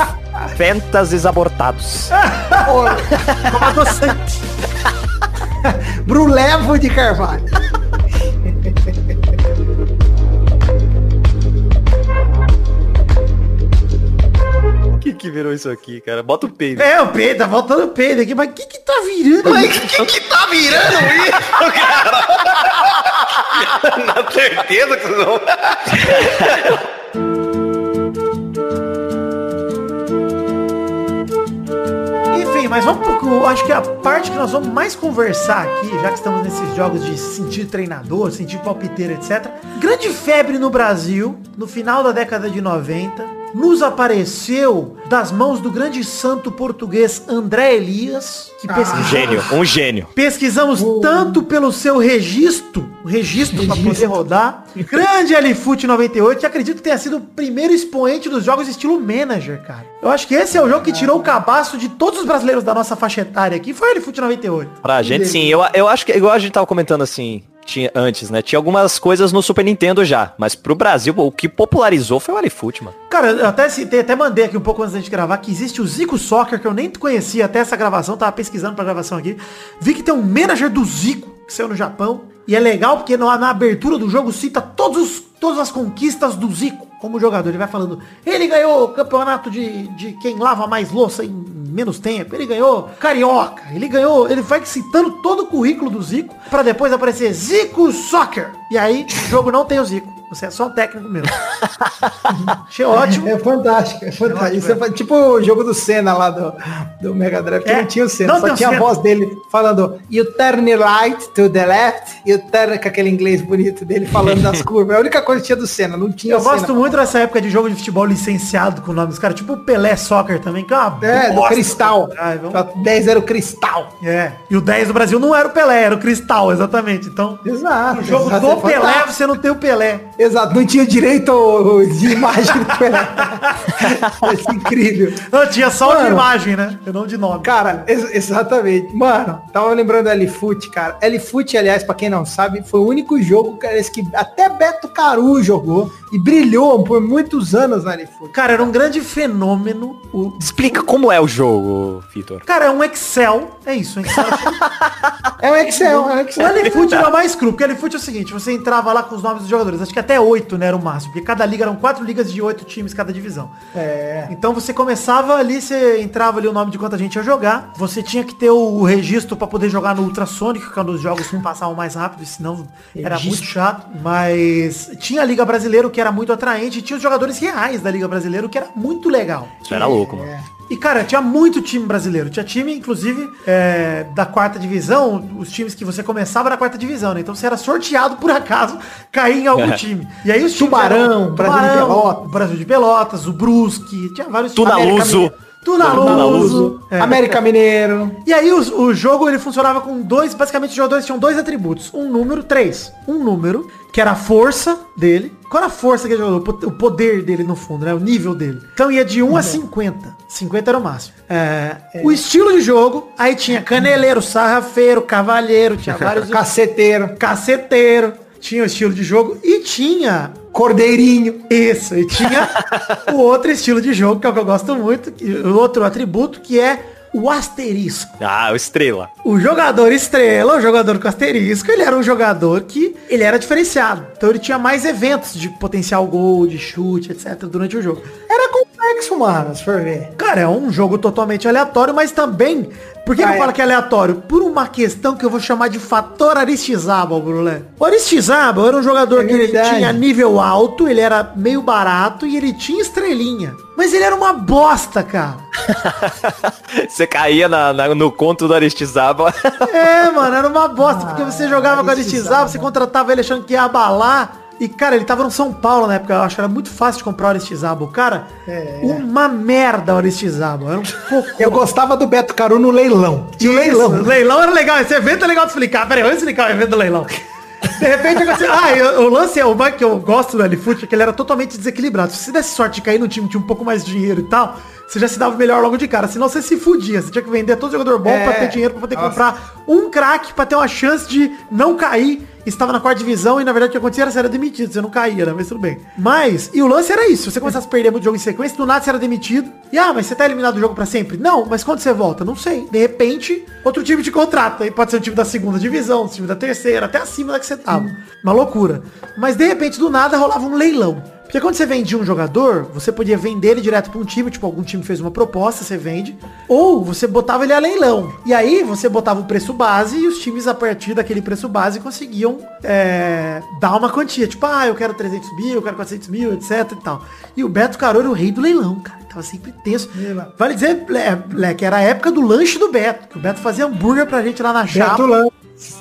fantasies abortados. Como adoçante. Brulevo de Carvalho. Que virou isso aqui, cara? Bota o peido. É, o Pedro, tá faltando o Pedro aqui, mas o que que tá virando? que que tá virando isso, cara? Na certeza que vocês vão... Mas vamos pro. Acho que a parte que nós vamos mais conversar aqui, já que estamos nesses jogos de sentir treinador, sentir palpiteiro, etc. Grande febre no Brasil, no final da década de 90. Nos apareceu das mãos do grande santo português André Elias, que Um pesquisamos, gênio, um gênio. pesquisamos tanto pelo seu registro, o registro para poder rodar. Grande LFoot 98, que acredito que tenha sido o primeiro expoente dos jogos estilo manager, cara. Eu acho que esse é o jogo que tirou o cabaço de todos os brasileiros da nossa faixa etária aqui, foi o LFoot 98. Pra gente, sim. Eu, eu acho que, igual a gente tava comentando assim, tinha, antes, né? Tinha algumas coisas no Super Nintendo já. Mas pro Brasil, o que popularizou foi o Alifoot, mano. Cara, eu até citei, até mandei aqui um pouco antes da gente gravar, que existe o Zico Soccer, que eu nem conhecia até essa gravação, tava pesquisando pra gravação aqui. Vi que tem um manager do Zico, que saiu no Japão. E é legal porque na, na abertura do jogo cita todos os, todas as conquistas do Zico como jogador. Ele vai falando, ele ganhou o campeonato de, de quem lava mais louça em menos tempo. Ele ganhou Carioca. Ele ganhou, ele vai citando todo o currículo do Zico pra depois aparecer Zico Soccer. E aí, o jogo não tem o Zico. Você é só um técnico mesmo. Achei ótimo. É fantástico, é fantástico. ótimo, é tipo o jogo do Senna lá do, do Mega Drive, que É, não tinha o Senna, não só tinha a voz dele falando You turn right to the left, you turn com aquele inglês bonito dele falando das curvas. É a única coisa que tinha do Senna, não tinha Eu o Senna. gosto muito dessa época de jogo de futebol licenciado com o nome dos caras, tipo o Pelé Soccer também, que é uma É, bosta. Cristal. Ai, vamos- 10 era o Cristal. É. E o 10 do Brasil não era o Pelé, era o Cristal, exatamente. Então, Exato. no jogo exato, do é Pelé, fantástico. você não tem o Pelé. Exato, não tinha direito o de imagem do Pelé. Ser incrível. Não, tinha só de Mano. imagem, né? E não de nome. Cara, ex- exatamente. Mano, tava lembrando do L-Foot, cara. L-Foot, aliás, pra quem não sabe, foi o único jogo, cara, esse que até Beto Caru jogou e brilhou por muitos anos na L-Foot. Cara, era um grande fenômeno. O... Explica como é o jogo, Vitor. Cara, é um Excel. É isso, um Excel. É um Excel, é um O Excel. L-Foot era o mais cru, porque o L-Foot é o seguinte, você entrava lá com os nomes dos jogadores, acho que até oito, né, era o máximo, porque cada liga eram quatro ligas de oito times cada divisão. É. Então você começava ali, você entrava ali o nome de quanta gente ia jogar, você tinha que ter o registro pra poder jogar no Ultrasonic, que é um dos jogos que passavam mais rápido, senão era Registro. muito chato, mas tinha a Liga Brasileira, o que era muito atraente, e tinha os jogadores reais da Liga Brasileira, o que era muito legal. Isso era louco, mano. E, cara, tinha muito time brasileiro. Tinha time, inclusive, é, da quarta divisão, os times que você começava na quarta divisão, né? Então você era sorteado por acaso, cair em algum time. E aí os times Tubarão, eram- Brasil de Pelotas. o Brasil de Pelotas, o Brusque, tinha vários Tunaluso. Tunaluso. Tunaluso. É. América Mineiro. E aí os- o, jogo ele funcionava com dois, basicamente os jogadores tinham dois atributos. Um número, três. Um número, que era a força dele. Qual era a força que ele jogou? O po- O poder dele no fundo, né? O nível dele. Então ia de 1 a 50. 50 era o máximo. É, O estilo de jogo, aí tinha caneleiro, sarrafeiro, cavalheiro, tinha vários... Caceteiro. caceteiro. Tinha o estilo de jogo e tinha Cordeirinho. isso, e tinha o outro estilo de jogo, que é o que eu gosto muito, que- o outro atributo, que é o asterisco. Ah, o Estrela. O jogador estrela, o jogador com asterisco, ele era um jogador que ele era diferenciado. Então ele tinha mais eventos de potencial gol, de chute, etc. durante o jogo. Era complexo, mano, se for ver. Cara, é um jogo totalmente aleatório, mas também... Por que Ah, eu é. falo que é aleatório? Por uma questão que eu vou chamar de fator Aristizábal, Brulé. O Aristizábal era um jogador É que ele tinha nível alto, ele era meio barato e ele tinha estrelinha. Mas ele era uma bosta, cara. Você caía na- na- no conto do Aristizaba. É, mano, era uma bosta, porque você jogava com Aristizábal. Aristizábal, você contratava ele achando que ia abalar. E, cara, ele tava no São Paulo na época, eu acho, era muito fácil de comprar o Aristizábal. Cara, uma merda o Aristizábal, era um cocô. Eu gostava do Beto Caru no leilão. Tinha o leilão. Isso, leilão era legal, esse evento é legal de explicar. Pera aí, vamos explicar o evento do leilão. De repente, aconteceu- ah, eu- o lance é o mais que eu gosto do L-Foot, é que ele era totalmente desequilibrado. Se você desse sorte de cair no time que tinha um pouco mais de dinheiro e tal, você já se dava melhor logo de cara. Senão você se fudia. Você tinha que vender todo jogador bom É. pra ter dinheiro pra poder Nossa. comprar um craque pra ter uma chance de não cair. Estava na quarta divisão e na verdade o que acontecia era você era demitido, você não caía, né? Mas tudo bem. Mas, e o lance era isso, se você começasse a perder muito jogo em sequência, do nada você era demitido. E ah, mas você tá eliminado do jogo pra sempre? Não, mas quando você volta? Não sei. De repente, outro time te contrata. E pode ser um time da segunda divisão, um time da terceira, até acima da que você tava. Uma loucura. Mas de repente, do nada, rolava um leilão. Porque quando você vendia um jogador, você podia vender ele direto para um time, tipo, algum time fez uma proposta, você vende, ou você botava ele a leilão. E aí você botava o preço base e os times, a partir daquele preço base, conseguiam é, dar uma quantia. Tipo, ah, eu quero 300 mil, eu quero 400 mil, etc e tal. E o Beto Caro era o rei do leilão, cara. Tava sempre tenso. Vale dizer, Le- Le, que era a época do lanche do Beto. Que o Beto fazia hambúrguer pra gente lá na chapa. Beto Lan.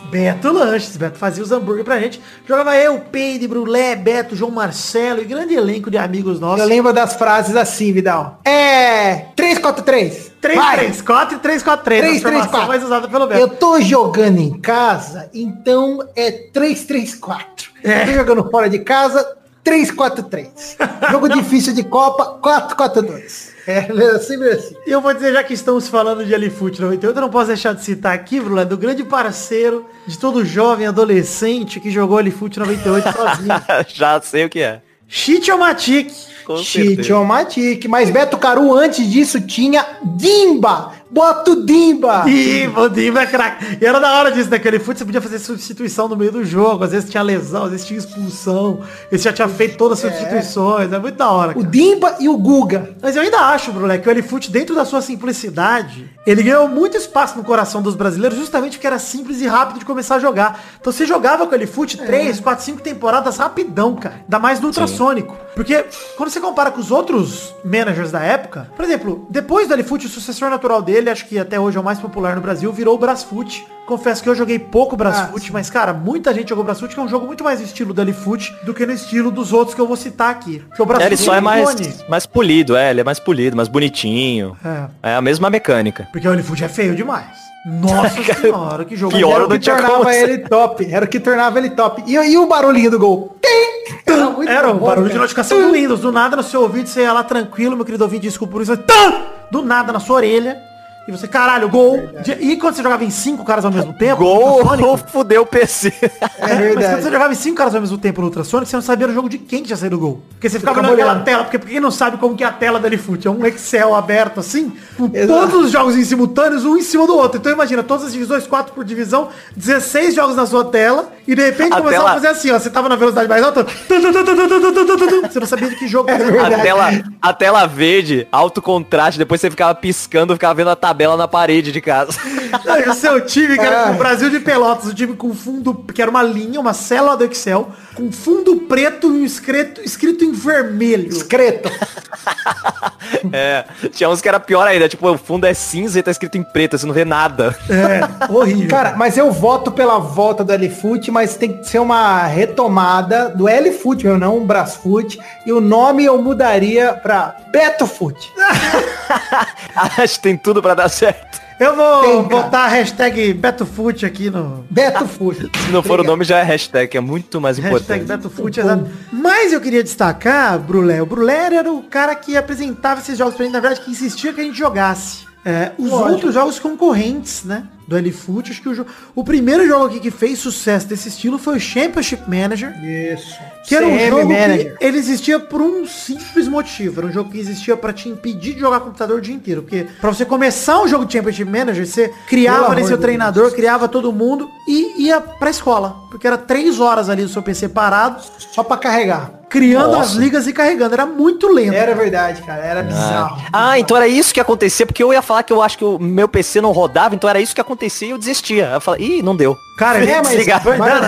Beto Lanches, Beto fazia os hambúrguer pra gente. Jogava eu, Peide, Brulé, Beto, João Marcelo e grande elenco de amigos nossos. Eu lembro das frases assim, Vidal. É. 343. 334 e 343. 3, a formação 3, mais usada pelo Beto. Eu tô jogando em casa, então é 334. É. Tô jogando fora de casa, 343. Jogo difícil de Copa, 442. É sempre assim. E eu vou dizer, já que estamos falando de Alifoot 98, eu não posso deixar de citar aqui, Brulé, do grande parceiro de todo jovem adolescente que jogou Alifoot 98 sozinho. Já sei o que é. Certeza. Chitiomatic. Mas Beto Caru, antes disso, tinha Dimba. Bota o Dimba. Ih, o Dimba é craque. E era da hora disso, naquele fute, você podia fazer substituição no meio do jogo. Às vezes tinha lesão, às vezes tinha expulsão. Esse já tinha feito todas as substituições. É muito da hora, O cara. Dimba e o Guga. Mas eu ainda acho, Brulé, que o Elifute, dentro da sua simplicidade, ele ganhou muito espaço no coração dos brasileiros, justamente porque era simples e rápido de começar a jogar. Então você jogava com o Elifute 3, 4, 5 temporadas rapidão, cara. Ainda mais no ultrassônico. Porque quando você compara com os outros managers da época, por exemplo, depois do Elifute, o sucessor natural dele, acho que até hoje é o mais popular no Brasil, virou o Brasfoot. Confesso que eu joguei pouco Brasfoot, mas, cara, muita gente jogou Brasfoot, que é um jogo muito mais no estilo do Elifute do que no estilo dos outros que eu vou citar aqui. Porque o É, Brasfoot ele só é mais, icone. mais polido, é, ele é mais polido, mais bonitinho. É. É a mesma mecânica. Porque o Olifoot é feio demais. Nossa senhora, que jogo. Pior Era o que tornava ele top. Era o que tornava ele top. E, e o barulhinho do gol? Era Era o barulho de notificação do Windows. Do nada no seu ouvido, você ia lá tranquilo, meu querido ouvinte, desculpa por isso. Do nada na sua orelha. E você, caralho, gol. De- E quando você jogava em cinco caras ao mesmo tempo? Gol Ultrasonic, fudeu o PC. É é, Mas quando verdade. você jogava em cinco caras ao mesmo tempo no Ultrasonic, você não sabia no jogo de quem que tinha saído o gol. Porque você ficava ficava olhando aquela tela, porque quem não sabe como que é a tela da Lifute, é um Excel aberto assim, com Exato. todos os jogos em simultâneos, um em cima do outro. Então imagina, todas as divisões, quatro por divisão, 16 jogos na sua tela, e de repente A começava tela- a fazer assim, ó, você tava na velocidade mais alta, você não sabia de que jogo você A tela, a tela verde, alto contraste, depois você ficava piscando, ficava vendo a tabela na parede de casa. Não, e o seu time, que era Ah. o Brasil de Pelotas, o time com fundo, que era uma linha, uma célula do Excel, com fundo preto e um escrito, escrito em vermelho. Discreto. É, tinha uns que era pior ainda, tipo, o fundo é cinza e tá escrito em preto, você não vê nada. É, horrível. Cara, mas eu voto pela volta do L-Foot, mas tem que ser uma retomada do L-Foot, meu, não um Brasfoot. E o nome eu mudaria pra Beto Foot. Acho que tem tudo pra dar certo. Eu vou Tem, botar a hashtag BetoFoot aqui no... Beto Foot. Se não for o nome, já é hashtag, que é muito mais Hashtag importante. BetoFoot, exato. Mas eu queria destacar, Brulé. O Brulé era o cara que apresentava esses jogos pra gente, na verdade, que insistia que a gente jogasse. É, os Lógico. outros jogos concorrentes, né? Do L-Foot, acho que o, jo- o primeiro jogo aqui que fez sucesso desse estilo foi o Championship Manager. Isso. Que era um CM jogo Manager. que ele existia por um simples motivo. Era um jogo que existia pra te impedir de jogar computador o dia inteiro. Porque pra você começar um jogo de Championship Manager, você criava ali seu de treinador, Deus. criava todo mundo e ia pra escola. Porque era três horas ali do seu PC parado, Só pra carregar. Criando Nossa. as ligas e carregando. Era muito lento. Era verdade, cara. Era bizarro. Ah, então era isso que acontecia, porque eu ia falar que eu acho que o meu PC não rodava, então era isso que acontecia e eu desistia. Eu falei, ih, não deu. Cara, É, mas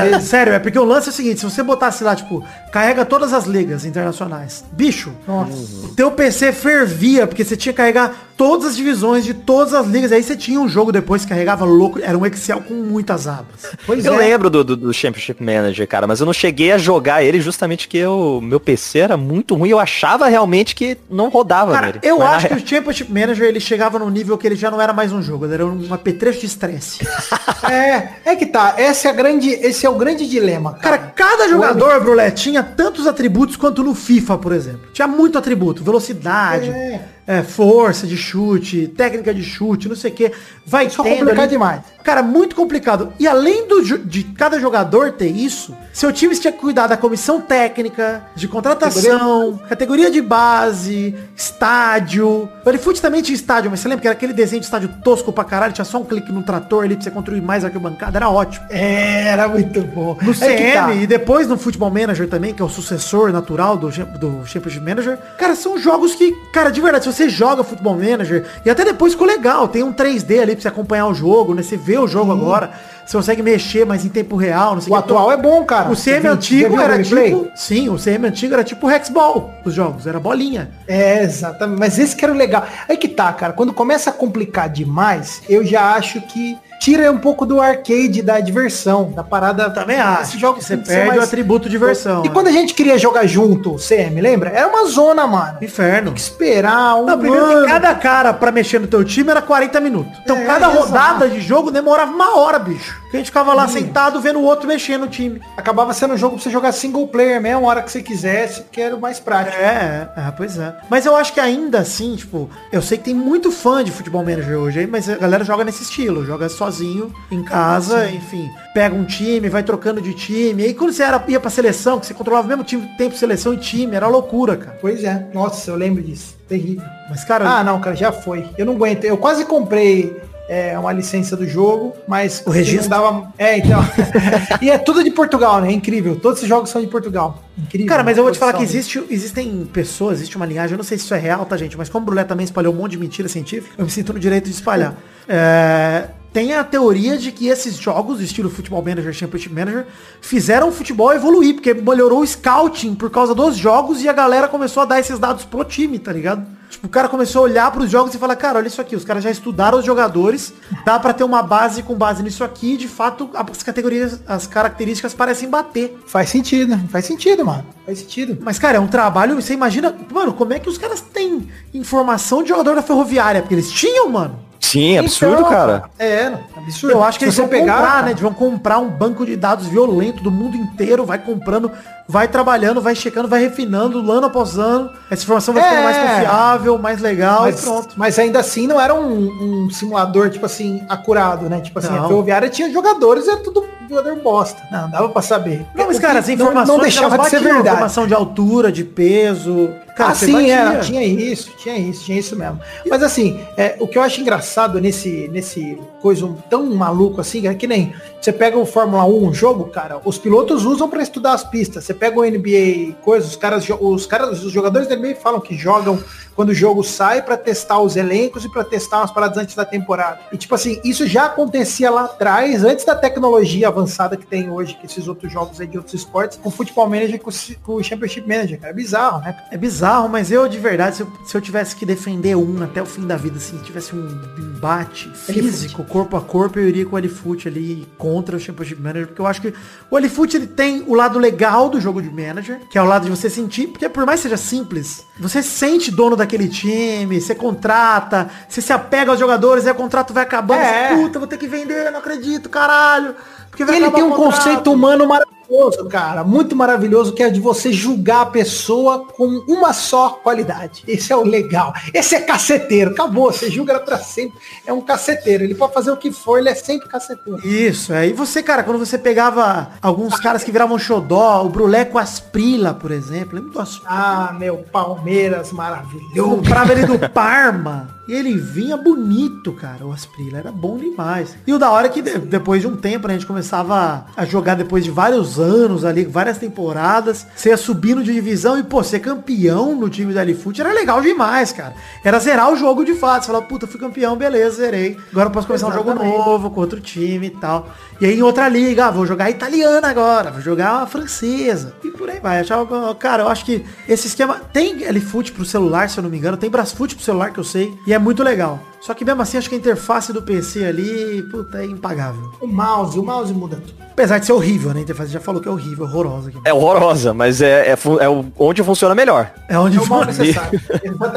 vezes. sério, é porque o lance é o seguinte, se você botasse lá, tipo, carrega todas as ligas internacionais, bicho, o teu PC fervia, porque você tinha que carregar todas as divisões de todas as ligas, aí você tinha um jogo depois que carregava louco, era um Excel com muitas abas. Pois eu é. lembro do, do, do Championship Manager, cara, mas eu não cheguei a jogar ele justamente que o meu PC era muito ruim. Eu achava realmente que não rodava Cara, nele. eu Mas acho que re- o Championship Manager, ele chegava num nível que ele já não era mais um jogo, ele era um apetrecho de estresse. É, é que tá. Esse é, a grande, esse é o grande dilema, Cara, cara. cada jogador, Brulé, tinha tantos atributos quanto no FIFA, por exemplo. Tinha muito atributo. Velocidade, É. é, força de chute, técnica de chute, não sei o que. Vai Só tendo complicado ali. demais. Cara, muito complicado. E além do, de cada jogador ter isso, seu time tinha que cuidar da comissão técnica, de contratação, categoria, de base, estádio. O Elefute também tinha estádio, mas você lembra que era aquele desenho de estádio tosco pra caralho? Tinha só um clique no trator ali pra você construir mais arquibancada. Era ótimo. Era muito bom. No É CM tá. e depois no Football Manager também, que é o sucessor natural do, do Championship Manager. Cara, são jogos que, cara, de verdade, se você joga Football Manager, e até depois ficou legal, tem um 3D ali pra você acompanhar o jogo, né? Você vê o jogo agora, você consegue mexer mais em tempo real, não sei O que. atual é bom, cara. O Você CM viu- antigo era tipo. Sim, o CM antigo era tipo Hexball, os jogos, era bolinha. É, exatamente. Mas esse que era o legal. Aí que tá, cara. Quando começa a complicar demais, eu já acho que tira um pouco do arcade, da diversão, da parada. Também acho. Esses jogos você tem que perde mais- o atributo diversão. E né? quando a gente queria jogar junto, CM, lembra? Era uma zona, mano. Inferno. Esperar um Não, primeiro ano. que cada cara pra mexer no teu time era 40 minutos. Então É, cada exato. rodada de jogo demorava uma hora, bicho. Que a gente ficava lá sentado vendo o outro mexer no time. Acabava sendo um jogo pra você jogar single player mesmo, a hora que você quisesse, porque era o mais prático. É, é, pois é. Mas eu acho que ainda assim, tipo, eu sei que tem muito fã de futebol manager hoje aí, mas a galera joga nesse estilo, joga sozinho, em casa, enfim. Pega um time, vai trocando de time. E aí quando você era, ia pra seleção, que você controlava o mesmo time, tempo, seleção e time, era loucura, cara. Pois é. Nossa, eu lembro disso. Terrível. Mas, cara, Ah, não, cara, já foi. Eu não aguento. Eu quase comprei é, uma licença do jogo, mas O registro? dava. É, então. e é tudo de Portugal, né? É incrível. Todos esses jogos são de Portugal. Incrível. Cara, mas eu vou te falar que existe, existem pessoas, existe uma linhagem, eu não sei se isso é real, tá, gente? Mas como o Brulé também espalhou um monte de mentira científica, eu me sinto no direito de espalhar. É, tem a teoria de que esses jogos, estilo Futebol Manager, Championship Manager, fizeram o futebol evoluir, porque melhorou o scouting por causa dos jogos e a galera começou a dar esses dados pro time, tá ligado? Tipo, o cara começou a olhar pros jogos e falar, cara, olha isso aqui, os caras já estudaram os jogadores, dá pra ter uma base com base nisso aqui, e de fato as categorias, as características parecem bater. Faz sentido, faz sentido, mano. Faz sentido. Mas, cara, é um trabalho, você imagina, mano, como é que os caras têm informação de jogador da ferroviária? Porque eles tinham, mano. Sim, absurdo, Então, cara. É, absurdo. Eu acho que Se eles você vão pegar, comprar, né? Eles vão comprar um banco de dados violento do mundo inteiro, vai comprando, vai trabalhando, vai checando, vai refinando, ano após ano. Essa informação vai ficando É. mais confiável, mais legal Mas, e pronto. mas ainda assim não era um, um simulador, tipo assim, acurado, né? Tipo assim, Não. a Ferroviária tinha jogadores, era tudo jogador bosta. Não, dava pra saber. Não, mas cara, as não- informações não, deixava elas de ser verdade. Informação de altura, de peso. Cara, ah, sim, era, tinha isso, tinha isso, tinha isso mesmo. Mas assim, é, o que eu acho engraçado nesse, nesse coisa tão maluco assim, é que nem você pega o Fórmula 1, um jogo, cara, os pilotos usam pra estudar as pistas. Você pega o NBA, coisa, os caras, os caras, os jogadores da NBA falam que jogam quando o jogo sai pra testar os elencos e pra testar umas paradas antes da temporada. E tipo assim, isso já acontecia lá atrás, antes da tecnologia avançada que tem hoje, que esses outros jogos aí de outros esportes, com o Futebol Manager e com, o- Championship Manager, cara. É bizarro, né? É bizarro, mas eu de verdade, se eu, se eu tivesse que defender um até o fim da vida, assim, tivesse um embate físico, corpo a corpo, eu iria com o Alifoot ali contra o Championship Manager, porque eu acho que o Alifoot ele tem o lado legal do jogo de manager, que é o lado de você sentir, porque por mais que seja simples, você se sente dono daquele time, você contrata, você se apega aos jogadores, aí o contrato vai acabando, É. você, puta, vou ter que vender, não acredito, caralho. Porque ele tem um contrato. conceito humano maravilhoso, cara. Muito maravilhoso, que é de você julgar a pessoa com uma só qualidade. Esse é o legal. Esse é caceteiro. Acabou. Você julga ela pra sempre. É um caceteiro. Ele pode fazer o que for, ele é sempre caceteiro. Isso, é. E você, cara, quando você pegava alguns caras que viravam xodó, o Bruleco Asprila, por exemplo, lembra do Asprila? Ah, meu Palmeiras Eu maravilhoso. comprava ele do Parma. E ele vinha bonito, cara. O Asprila era bom demais. E o da hora é que de- depois de um tempo, né, a gente começava a jogar depois de vários anos ali, várias temporadas. Você ia subindo de divisão e, pô, ser campeão no time da Alifoot era legal demais, cara. Era zerar o jogo de fato. Você falava, puta, fui campeão, beleza, zerei. Agora eu posso começar um jogo Exatamente. novo com outro time e tal. E aí em outra liga, ah, vou jogar italiana agora, vou jogar a francesa. E por aí vai. Eu achava, cara, eu acho que esse esquema tem L-Foot pro celular, se eu não me engano, tem Brasfoot pro celular que eu sei, e é muito legal. Só que mesmo assim, acho que a interface do PC ali, puta, é impagável. O mouse, o mouse muda tudo. Apesar de ser horrível, né? A interface já falou que é horrível, horrorosa. Aqui. É horrorosa, mas é, é, é onde funciona melhor. É onde É for. necessário.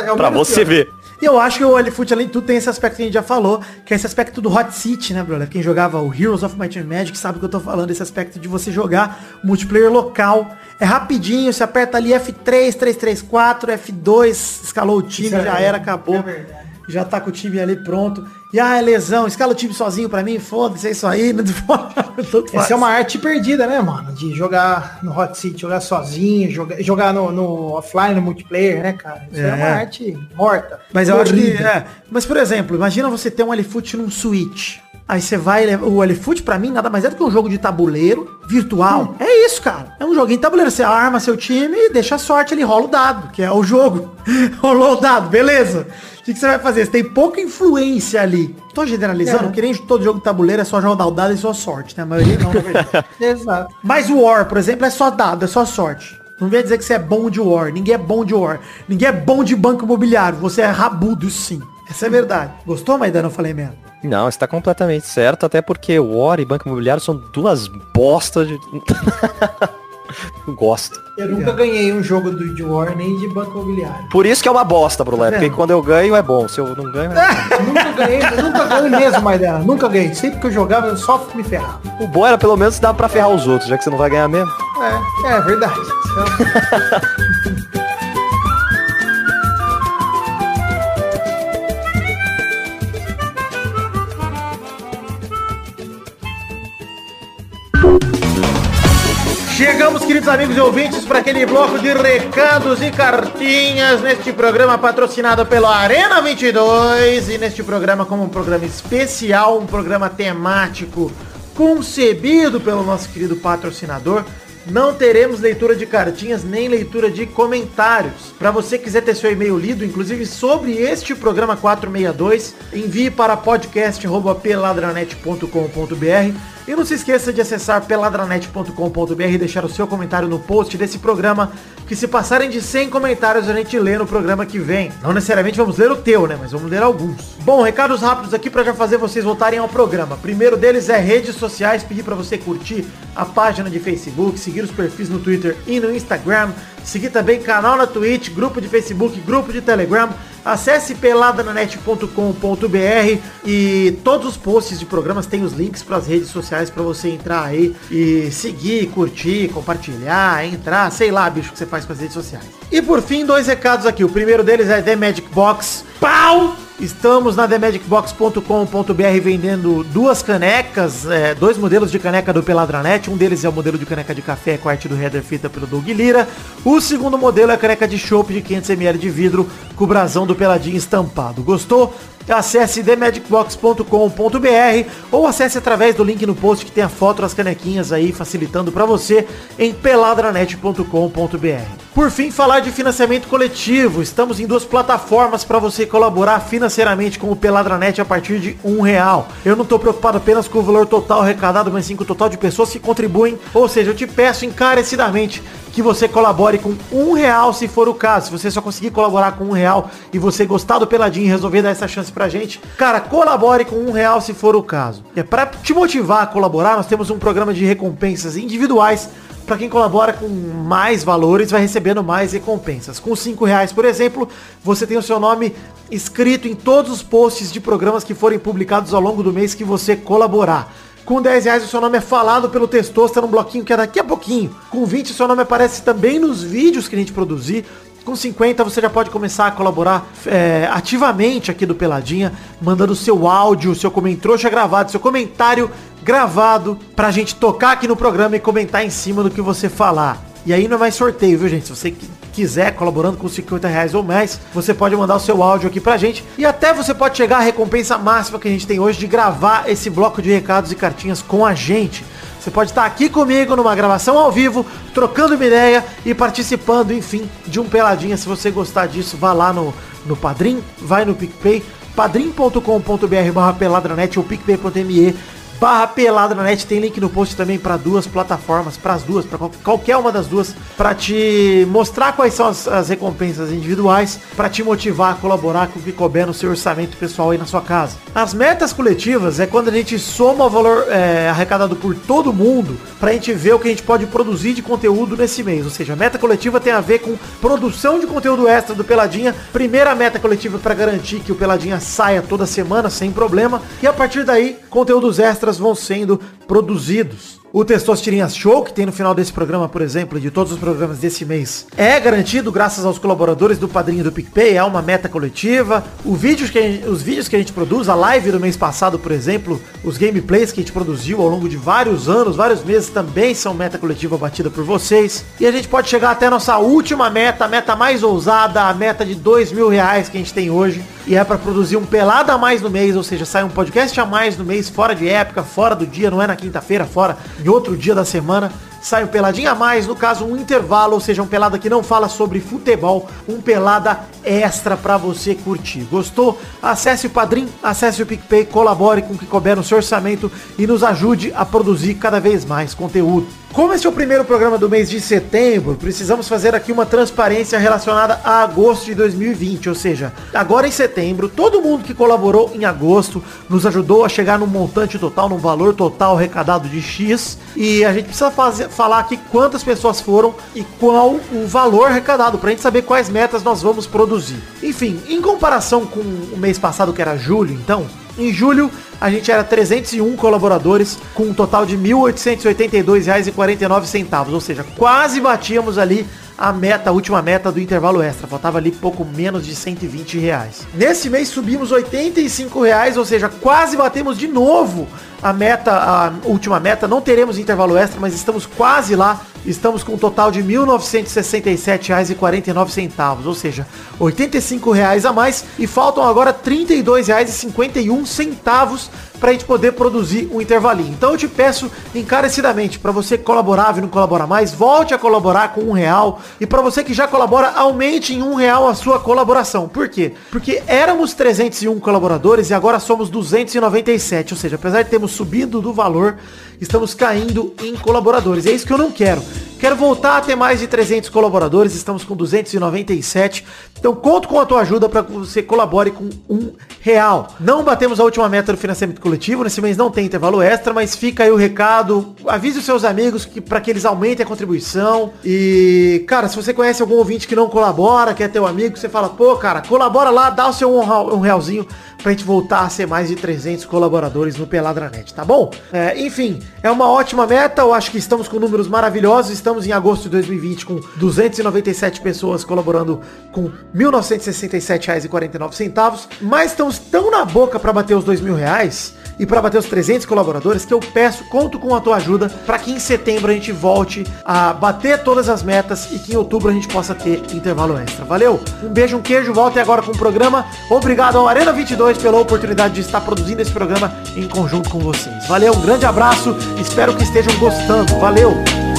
É o Pra você pior. ver. E eu acho que o L-Foot, além de tudo, tem esse aspecto que a gente já falou, que é esse aspecto do Hot City, né, brother? Quem jogava o Heroes of Might and Magic sabe o que eu tô falando, esse aspecto de você jogar multiplayer local. É rapidinho, você aperta ali F3, 334, F2, escalou o time, Isso é já era, acabou. é verdade. Já tá com o time ali pronto. E ah, é lesão, escala o time sozinho pra mim, foda-se, é isso aí. Não. Essa é uma arte perdida, né, mano? De jogar no Hot City, jogar sozinho, jogar, jogar no, no offline, no multiplayer, né, cara? Isso é, É. uma arte morta. Mas eu acho que. É. Mas, por exemplo, imagina você ter um Alifoot num Switch. Aí você vai. O Alifoot, pra mim, nada mais é do que um jogo de tabuleiro virtual. É isso, cara. É um joguinho de tabuleiro. Você arma seu time e deixa a sorte, ele rola o dado, que é o jogo. Rolou o dado, beleza. O que, que você vai fazer? Você tem pouca influência ali. Tô generalizando, É. que nem todo jogo de tabuleiro é só jogar o dado e só sorte, né? A maioria não, na verdade. Exato. Mas o War, por exemplo, é só dado, é só sorte. Não vem dizer que você é bom de War. Ninguém é bom de War. Ninguém é bom de banco imobiliário. Você é rabudo, isso sim. Essa é a verdade. Gostou, Maidana? Eu falei merda. Não, está completamente certo, até porque War e Banco Imobiliário são duas bostas de... Não Gosto. Eu nunca ganhei um jogo do de War nem de banco imobiliário. Por isso que é uma bosta, Brulé, Tá porque quando eu ganho é bom, se eu não ganho é... nunca ganhei, nunca ganhei mesmo, Maidana. Nunca ganhei. Sempre que eu jogava, eu só me ferrava. O bom era pelo menos dar pra ferrar os outros, já que você não vai ganhar mesmo. É, é verdade. Chegamos, queridos amigos e ouvintes, para aquele bloco de recados e cartinhas neste programa patrocinado pela Arena 22 e neste programa como um programa especial, um programa temático concebido pelo nosso querido patrocinador. Não teremos leitura de cartinhas nem leitura de comentários. Para você quiser ter seu e-mail lido, inclusive sobre este programa 462, envie para podcast@peladranet.com.br e não se esqueça de acessar peladranet.com.br e deixar o seu comentário no post desse programa, que se passarem de 100 comentários a gente lê no programa que vem. Não necessariamente vamos ler o teu, né? Mas vamos ler alguns. Bom, recados rápidos aqui para já fazer vocês voltarem ao programa. Primeiro deles é redes sociais, pedir para você curtir a página de Facebook, seguir os perfis no Twitter e no Instagram, seguir também canal na Twitch, grupo de Facebook, grupo de Telegram, Acesse peladananet.com.br e todos os posts de programas têm os links para as redes sociais para você entrar aí e seguir, curtir, compartilhar, entrar, sei lá, bicho, que você faz com as redes sociais. E por fim, dois recados aqui. O primeiro deles é The Magic Box. Pau! Estamos na TheMagicBox.com.br vendendo duas canecas, é, dois modelos de caneca do Peladranet. Um deles é o modelo de caneca de café com arte do header feita pelo Doug Lira. O segundo modelo é a caneca de chopp de 500ml de vidro com o brasão do Peladinho estampado. Gostou? Acesse themagicbox.com.br ou acesse através do link no post que tem a foto das canequinhas aí facilitando para você em peladranet.com.br. Por fim, falar de financiamento coletivo. Estamos em duas plataformas para você colaborar financeiramente com o Peladranet a partir de um real. Eu não estou preocupado apenas com o valor total arrecadado, mas sim com o total de pessoas que contribuem. Ou seja, eu te peço encarecidamente que você colabore com um real se for o caso. Se você só conseguir colaborar com um real e você gostar do Peladinho e resolver dar essa chance pra gente, cara, colabore com um real se for o caso. É para te motivar a colaborar, nós temos um programa de recompensas individuais para quem colabora com mais valores, vai recebendo mais recompensas. Com 5 reais, por exemplo, você tem o seu nome escrito em todos os posts de programas que forem publicados ao longo do mês que você colaborar. Com 10 reais o seu nome é falado pelo Testosta num bloquinho que é daqui a pouquinho. Com 20 o seu nome aparece também nos vídeos que a gente produzir. Com 50 você já pode começar a colaborar é, ativamente aqui do Peladinha, mandando seu áudio, seu comentário gravado, seu comentário gravado pra gente tocar aqui no programa e comentar em cima do que você falar. E aí não é mais sorteio, viu gente? Se você quiser colaborando com 50 reais ou mais, você pode mandar o seu áudio aqui pra gente. E até você pode chegar à recompensa máxima que a gente tem hoje de gravar esse bloco de recados e cartinhas com a gente. Você pode estar aqui comigo numa gravação ao vivo, trocando uma ideia e participando, enfim, de um Peladinha. Se você gostar disso, vá lá no, no Padrim, vai no PicPay, padrim.com.br barra peladranet ou picpay.me barra pelada na net. Tem link no post também para duas plataformas, para as duas, para qualquer uma das duas, para te mostrar quais são as, as recompensas individuais, para te motivar a colaborar com o que couber no seu orçamento pessoal aí na sua casa. As metas coletivas é quando a gente soma o valor é, arrecadado por todo mundo para a gente ver o que a gente pode produzir de conteúdo nesse mês. Ou seja, a meta coletiva tem a ver com produção de conteúdo extra do Peladinha. Primeira meta coletiva para garantir que o Peladinha saia toda semana sem problema. E a partir daí, conteúdos extras vão sendo produzidos. O Testosterinhas Show, que tem no final desse programa, por exemplo, de todos os programas desse mês, é garantido graças aos colaboradores do Padrinho do PicPay, é uma meta coletiva. O vídeo que gente, os vídeos que a gente produz, a live do mês passado, por exemplo, os gameplays que a gente produziu ao longo de vários anos, vários meses, também são meta coletiva batida por vocês. E a gente pode chegar até a nossa última meta, a meta mais ousada, a meta de dois mil reais que a gente tem hoje. E é para produzir um pelado a mais no mês, ou seja, sai um podcast a mais no mês, fora de época, fora do dia, não é na quinta-feira, fora em outro dia da semana sai um peladinha a mais, no caso um intervalo, ou seja, um pelada que não fala sobre futebol, um pelada extra para você curtir. Gostou? Acesse o Padrim, acesse o PicPay, colabore com o que couber no seu orçamento e nos ajude a produzir cada vez mais conteúdo. Como esse é o primeiro programa do mês de setembro, precisamos fazer aqui uma transparência relacionada a agosto de 2020, ou seja, agora em setembro, todo mundo que colaborou em agosto nos ajudou a chegar num montante total, num valor total arrecadado de X, e a gente precisa fazer, falar aqui quantas pessoas foram e qual o valor arrecadado, pra gente saber quais metas nós vamos produzir. Enfim, em comparação com o mês passado, que era julho, então, em julho, a gente era 301 colaboradores, com um total de R$ 1.882,49, ou seja, quase batíamos ali a meta, a última meta do intervalo extra. Faltava ali pouco menos de 120 reais. Nesse mês subimos 85 reais, ou seja, quase batemos de novo a meta, a última meta. Não teremos intervalo extra, mas estamos quase lá. Estamos com um total de R$ 1.967,49, ou seja, 85 reais a mais e faltam agora R$ 32,51 para a gente poder produzir um intervalinho. Então eu te peço encarecidamente para você que colaborava e não colabora mais, volte a colaborar com um real e para você que já colabora, aumente em um real a sua colaboração. Por quê? Porque éramos 301 colaboradores e agora somos 297, ou seja, apesar de termos subido do valor, estamos caindo em colaboradores. É isso que eu não quero. Quero voltar a ter mais de 300 colaboradores, estamos com 297. Então conto com a tua ajuda para que você colabore com um real. Não batemos a última meta do financiamento coletivo, nesse mês não tem intervalo extra, mas fica aí o recado. Avise os seus amigos que para que eles aumentem a contribuição. E, cara, se você conhece algum ouvinte que não colabora, que é teu amigo, você fala, pô, cara, colabora lá, dá o seu um, um realzinho pra gente voltar a ser mais de 300 colaboradores no Peladranet, tá bom? É, enfim, é uma ótima meta, eu acho que estamos com números maravilhosos, estamos em agosto de 2020 com 297 pessoas colaborando com R$ 1.967,49, mas estamos tão na boca pra bater os mil reais e para bater os 300 colaboradores que eu peço, conto com a tua ajuda para que em setembro a gente volte a bater todas as metas e que em outubro a gente possa ter intervalo extra. Valeu? Um beijo, um queijo, voltem agora com o programa. Obrigado ao Arena 22 pela oportunidade de estar produzindo esse programa em conjunto com vocês. Valeu, um grande abraço, espero que estejam gostando. Valeu!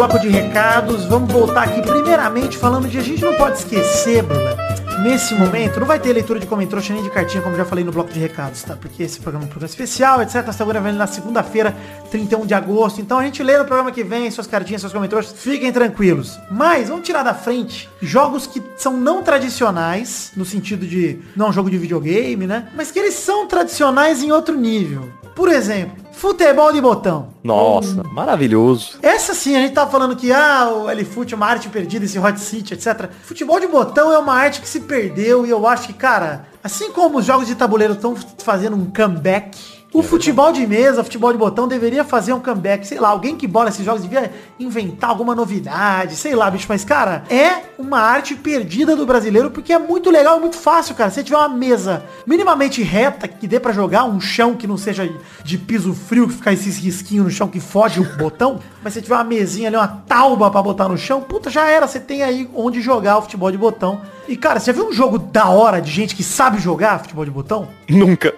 Bloco de recados. Vamos voltar aqui primeiramente falando de a gente não pode esquecer, Bruna. Nesse momento, não vai ter leitura de comentário nem de cartinha, como já falei no bloco de recados, tá? Porque esse programa é um programa especial, etc. Estamos gravando na segunda-feira, 31 de agosto. Então a gente lê no programa que vem, suas cartinhas, seus comentários. Fiquem tranquilos. Mas, vamos tirar da frente jogos que são não tradicionais, no sentido de não um jogo de videogame, né? Mas que eles são tradicionais em outro nível. Por exemplo, futebol de botão. Nossa, maravilhoso. Essa sim, a gente tava falando que ah, o LFoot é uma arte perdida, esse Hot City, etc. Futebol de botão é uma arte que se perdeu e eu acho que, cara, assim como os jogos de tabuleiro estão fazendo um comeback, o futebol de mesa, futebol de botão deveria fazer um comeback, sei lá, alguém que bola esses jogos devia inventar alguma novidade, sei lá, bicho, mas cara, é uma arte perdida do brasileiro porque é muito legal muito fácil, cara. Se você tiver uma mesa minimamente reta que dê pra jogar, um chão que não seja de piso frio, que ficar esses risquinhos no chão que fode o botão, mas se tiver uma mesinha ali, uma tauba pra botar no chão, puta, já era, você tem aí onde jogar o futebol de botão. E cara, você viu um jogo da hora de gente que sabe jogar futebol de botão? Nunca.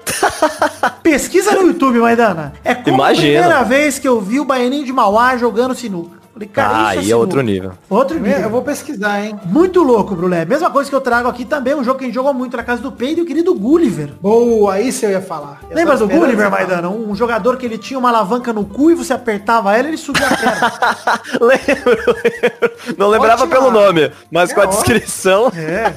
Pesquisa no YouTube, Maidana. É como Imagina. a primeira vez que eu vi o Baianinho de Mauá jogando sinuca. Falei, cara, Ah, isso aí é sinuca. outro nível. Outro nível. Eu vou pesquisar, hein? Muito louco, Brulé. Mesma coisa que eu trago aqui também, um jogo que a gente jogou muito na casa do Pedro e o querido Gulliver. Boa, isso eu ia falar. Eu Lembra do Gulliver. Maidana? Um, um jogador que ele tinha uma alavanca no cu e você apertava ela e ele subia a perna. lembro, lembro. Não lembrava Ótima. pelo nome, mas É com a ótimo. descrição. é.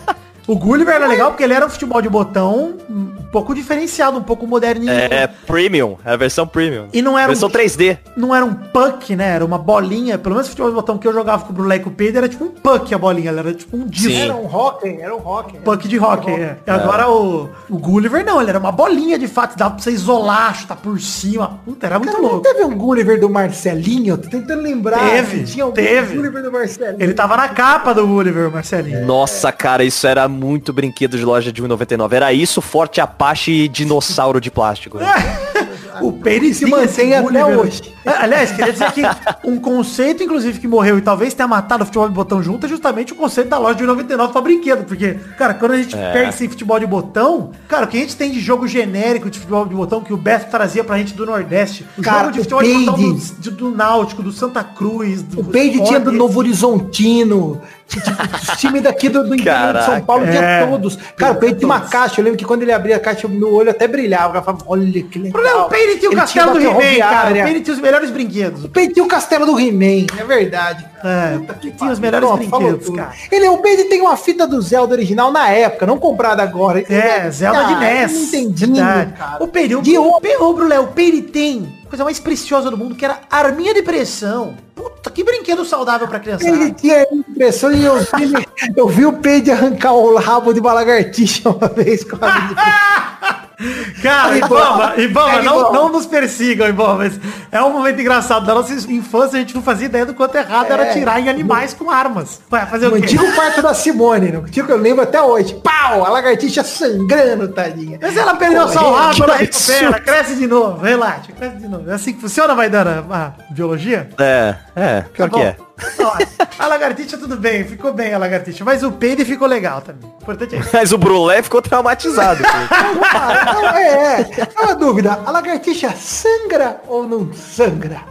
O Gulliver era legal porque ele era um futebol de botão um pouco diferenciado, um pouco moderninho. É premium, é a versão premium. E não era um- versão 3D. não era um puck, né? Era uma bolinha. Pelo menos o futebol de botão que eu jogava com o Brulé e com o Pedro era tipo um puck a bolinha. Ela era tipo um disco. Sim. Era um hockey, era um hockey. Puck de hockey, é. E agora o, o Gulliver não, ele era uma bolinha de fato, dava pra você isolar, chutar por cima. Puta, era muito Cara, louco. teve um Gulliver do Marcelinho? Eu Tô tentando lembrar. Teve, Tinha um teve. Gulliver do Marcelinho. Ele tava na capa do Gulliver, Marcelinho. Nossa, cara, isso era muito brinquedo de loja de 1,99. Era isso, Forte Apache e dinossauro de plástico. O Peri se mantém até hoje. Aliás, queria dizer que um conceito, inclusive, que morreu e talvez tenha matado o futebol de botão junto é justamente o conceito da loja de 99 pra brinquedo. Porque, cara, quando a gente É. pensa em futebol de botão, cara, o que a gente tem de jogo genérico de futebol de botão que o Beto trazia pra gente do Nordeste. O Cara, jogo de o futebol de botão do, do Náutico, do Santa Cruz, do O Peide tinha do Novo Horizontino. Tipo, os times daqui do, do interior de São. Paulo tinha É. todos. Cara, o Peide tinha uma caixa. Eu lembro que quando ele abria a caixa, meu olho até brilhava. Eu falava, olha que O legal. o Peide tinha o Ele castelo do He-Man, cara. O. Peide tinha os melhores brinquedos. O Peide tinha o castelo do He-Man, é verdade. É, Puta que tinha os melhores brinquedos, cara. Ele, o Peide tem uma fita do Zelda original na época, não comprada agora. É, Zelda de Ah, NES. eu Não entendi, cara. O Peri, o, De o, Pe- ô, Brulé, o Peri tem coisa mais preciosa do mundo, que era arminha de pressão. Puta, que brinquedo saudável pra criança. Ele tinha impressão e eu vi, eu vi o Peide arrancar o rabo de uma lagartixa uma vez com a arma de pressão. Cara, Ibama, Ibama, É, não, Ibama. não nos persigam, Ibama. mas É um momento engraçado. Da nossa infância, a gente não fazia ideia do quanto errado era É. atirar em animais com armas. Vai fazer o quê? antigo quarto da Simone, no antigo que eu lembro até hoje. Pau! A lagartixa sangrando, tadinha. Mas ela perdeu só o rabo, ela recupera, cresce de novo, relaxa, cresce de novo. É assim que funciona, vai dando a biologia? É, é, pior Tá que bom. é. Nossa, a lagartixa tudo bem, ficou bem a lagartixa. Mas o peido ficou legal também. O importante é isso. Mas o Brulé ficou traumatizado. Ah, não, é, é. É uma dúvida. A lagartixa sangra ou não sangra?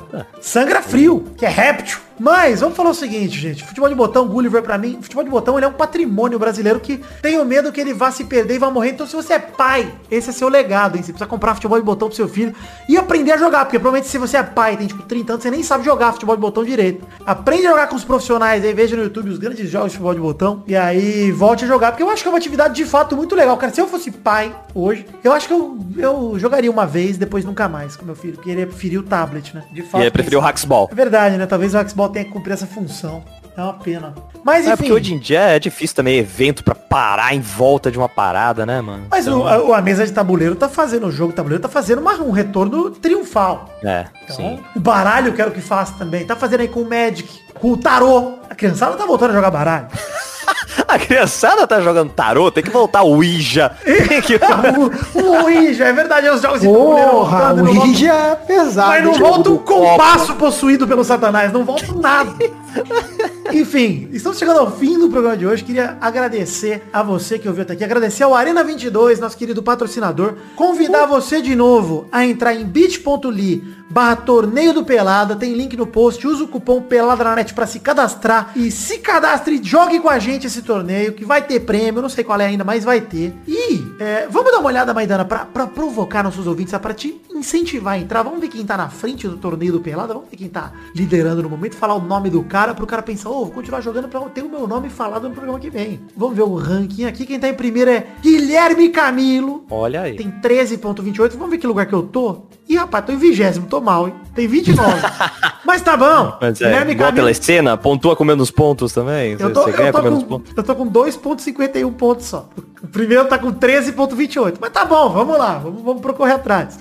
Sangra frio, que é réptil. Mas, vamos falar o seguinte, gente. Futebol de botão, Gulliver, pra mim, futebol de botão, ele é um patrimônio brasileiro que tenho medo que ele vá se perder e vá morrer. Então, se você é pai, esse é seu legado, hein? Você precisa comprar futebol de botão pro seu filho e aprender a jogar. Porque, provavelmente, se você é pai, tem, tipo, 30 anos, você nem sabe jogar futebol de botão direito. Aprende a jogar com os profissionais aí, veja no YouTube os grandes jogos de futebol de botão. E aí, volte a jogar. Porque eu acho que é uma atividade, de fato, muito legal. Cara, se eu fosse pai hoje, eu acho que eu, eu jogaria uma vez, depois nunca mais com meu filho. Porque ele ia preferir o tablet, né? De E aí preferiu o Hacksball. é verdade, né? Talvez o Xbox tenha que cumprir essa função. É uma pena. Mas É enfim. porque hoje em dia é difícil também evento pra parar em volta de uma parada, né, mano? Mas o- a, a mesa de tabuleiro tá fazendo, o jogo de tabuleiro tá fazendo uma- um retorno triunfal. É, Então, sim. o baralho eu quero que faça também. Tá fazendo aí com o Magic, com o tarô. A criançada tá voltando a jogar baralho. A criançada tá jogando tarô, tem que voltar o Ouija. Tem que... o, o Ouija, é verdade, é os jogos de tabuleiro Porra, o não voltam- Ija é pesado. Mas não volta um do copo. compasso possuído pelo satanás, não volta nada. Enfim, estamos chegando ao fim do programa de hoje. Queria agradecer a você que ouviu até aqui, agradecer ao Arena 22, nosso querido patrocinador, convidar você de novo a entrar em bit.ly barra torneio do Pelada, tem link no post, usa o cupom Pelada na net pra se cadastrar e se cadastre e jogue com a gente esse torneio que vai ter prêmio, não sei qual é ainda, mas vai ter. E é, vamos dar uma olhada, Maidana, pra provocar nossos ouvintes, pra te incentivar a entrar. Vamos ver quem tá na frente do torneio do Pelada, vamos ver quem tá liderando no momento, falar o nome do cara pro cara pensar, ô, vou continuar jogando pra ter o meu nome falado no programa que vem. Vamos ver o ranking aqui, quem tá em primeiro é Guilherme Camilo. Olha aí. Tem 13.28. Vamos ver que lugar que eu tô. Ih, rapaz, tô em vigésimo, tô mal, hein? Tem 29. Mas tá bom. Mas é, igual a telecena, pontua com menos pontos também. Eu tô, eu tô com pontos. eu tô com 2.51 pontos só. O primeiro tá com 13.28. Mas tá bom, vamos lá. Vamos, vamos procorrer atrás.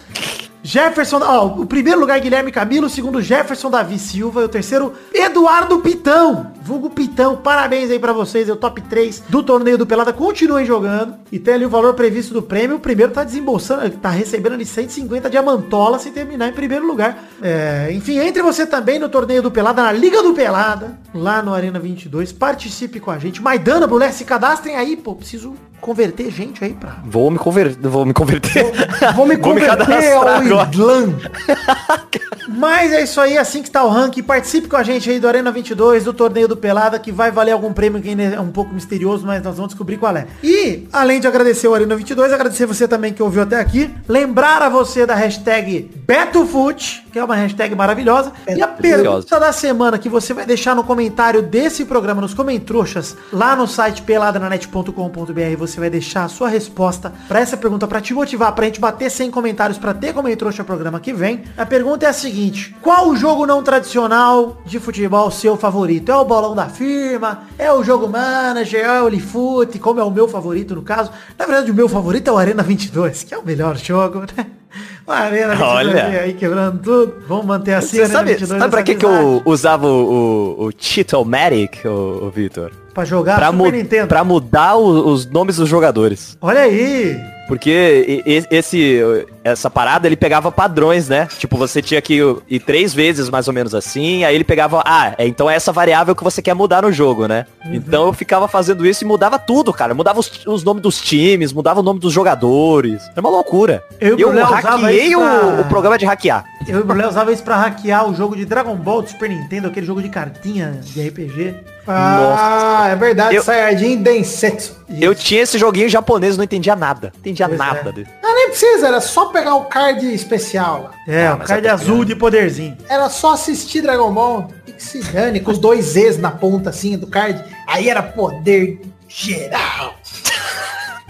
Jefferson, ó, o primeiro lugar Guilherme Camilo, o segundo Jefferson Davi Silva, e o terceiro Eduardo Pitão, vulgo Pitão, parabéns aí pra vocês, é o top 3 do torneio do Pelada, continuem jogando, e tem ali o valor previsto do prêmio, o primeiro tá desembolsando, tá recebendo ali 150 diamantola se terminar em primeiro lugar. É, enfim, entre você também no torneio do Pelada, na Liga do Pelada, lá no Arena 22, participe com a gente, Maidana, Brulé, se cadastrem aí, pô, preciso converter gente aí pra... Vou me converter. Vou me converter. Vou me converter cadastrar ao. Islã. Mas é isso aí, assim que tá o ranking. Participe com a gente aí do Arena 22, do torneio do Pelada, que vai valer algum prêmio que ainda é um pouco misterioso, mas nós vamos descobrir qual é. E, além de agradecer o Arena 22, agradecer você também que ouviu até aqui. Lembrar a você da hashtag BetoFoot, que é uma hashtag maravilhosa. E a pergunta da semana que você vai deixar no comentário desse programa, nos comentrouxas, lá no site peladranet.com.br, você vai deixar a sua resposta pra essa pergunta, pra te motivar, pra gente bater 100 comentários, pra ter comentrouxa programa que vem. A pergunta é a seguinte, qual o jogo não tradicional de futebol seu favorito? É o bolão da firma? É o jogo manager? É o Olifute? Como é o meu favorito no caso? Na verdade, o meu favorito é o Arena 22, que é o melhor jogo, né? O Arena 22 Olha. aí quebrando tudo. Vamos manter assim Você sabe, sabe pra que, que eu usava o, o, o Cheat-O-Matic, o, o Vitor? Pra jogar Pra, Super Nintendo. pra mudar os nomes dos jogadores. Olha aí. Porque esse, essa parada, ele pegava padrões, né? Tipo, você tinha que ir três vezes mais ou menos assim, aí ele pegava, ah, é, então é essa variável que você quer mudar no jogo, né? Uhum. Então eu ficava fazendo isso e mudava tudo, cara. Mudava os, os nomes dos times, mudava o nome dos jogadores. Era uma loucura. Eu o eu hackeei isso o, pra- o programa de hackear. Eu e o Brulé usava isso pra hackear o jogo de Dragon Ball do Super Nintendo, aquele jogo de cartinha de RPG. Ah, é verdade, Eu- Saiyajin Densetsu. Eu tinha esse joguinho japonês, não entendia nada. Não entendia Pois nada é. dele. Ah, nem precisa, era só pegar o card especial lá. É, Ah, o card tô azul de poderzinho. Era só assistir Dragon Ball e que se dane, com os dois Z's na ponta assim do card. Aí era poder geral.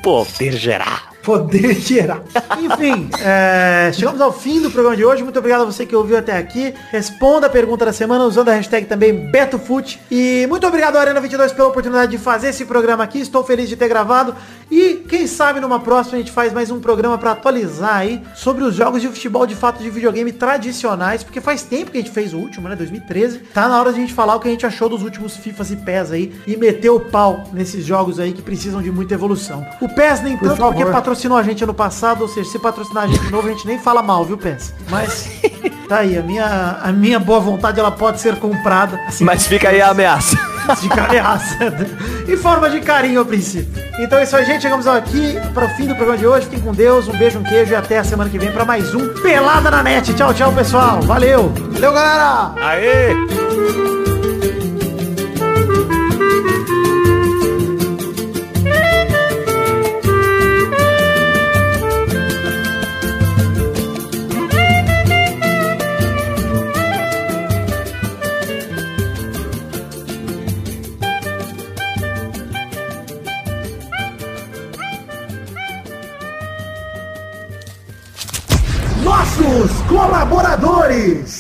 Poder gerar. Poder geral. Enfim, é, chegamos ao fim do programa de hoje. Muito obrigado a você que ouviu até aqui. Responda a pergunta da semana usando a hashtag também BetoFoot. E muito obrigado, Arena 22, pela oportunidade de fazer esse programa aqui. Estou feliz de ter gravado. E quem sabe numa próxima a gente faz mais um programa para atualizar aí sobre os jogos de futebol de fato de videogame tradicionais. Porque faz tempo que a gente fez o último, né? 2013. Tá na hora de a gente falar o que a gente achou dos últimos FIFAs e PES aí. E meter o pau nesses jogos aí que precisam de muita evolução. O PES nem Por tanto porque favor. Patrocinou a gente ano passado, ou seja, se patrocinar a gente de novo, a gente nem fala mal, viu, PES? Mas Tá aí, a minha, a minha boa vontade ela pode ser comprada. Assim, Mas fica aí a ameaça. de ameaça. em forma de carinho ao princípio. Então é isso aí, gente. Chegamos aqui para o fim do programa de hoje. Fiquem com Deus, um beijo, um queijo e até a semana que vem para mais um Pelada na Net. Tchau, tchau, pessoal. Valeu. Valeu, galera! Aê! Colaboradores.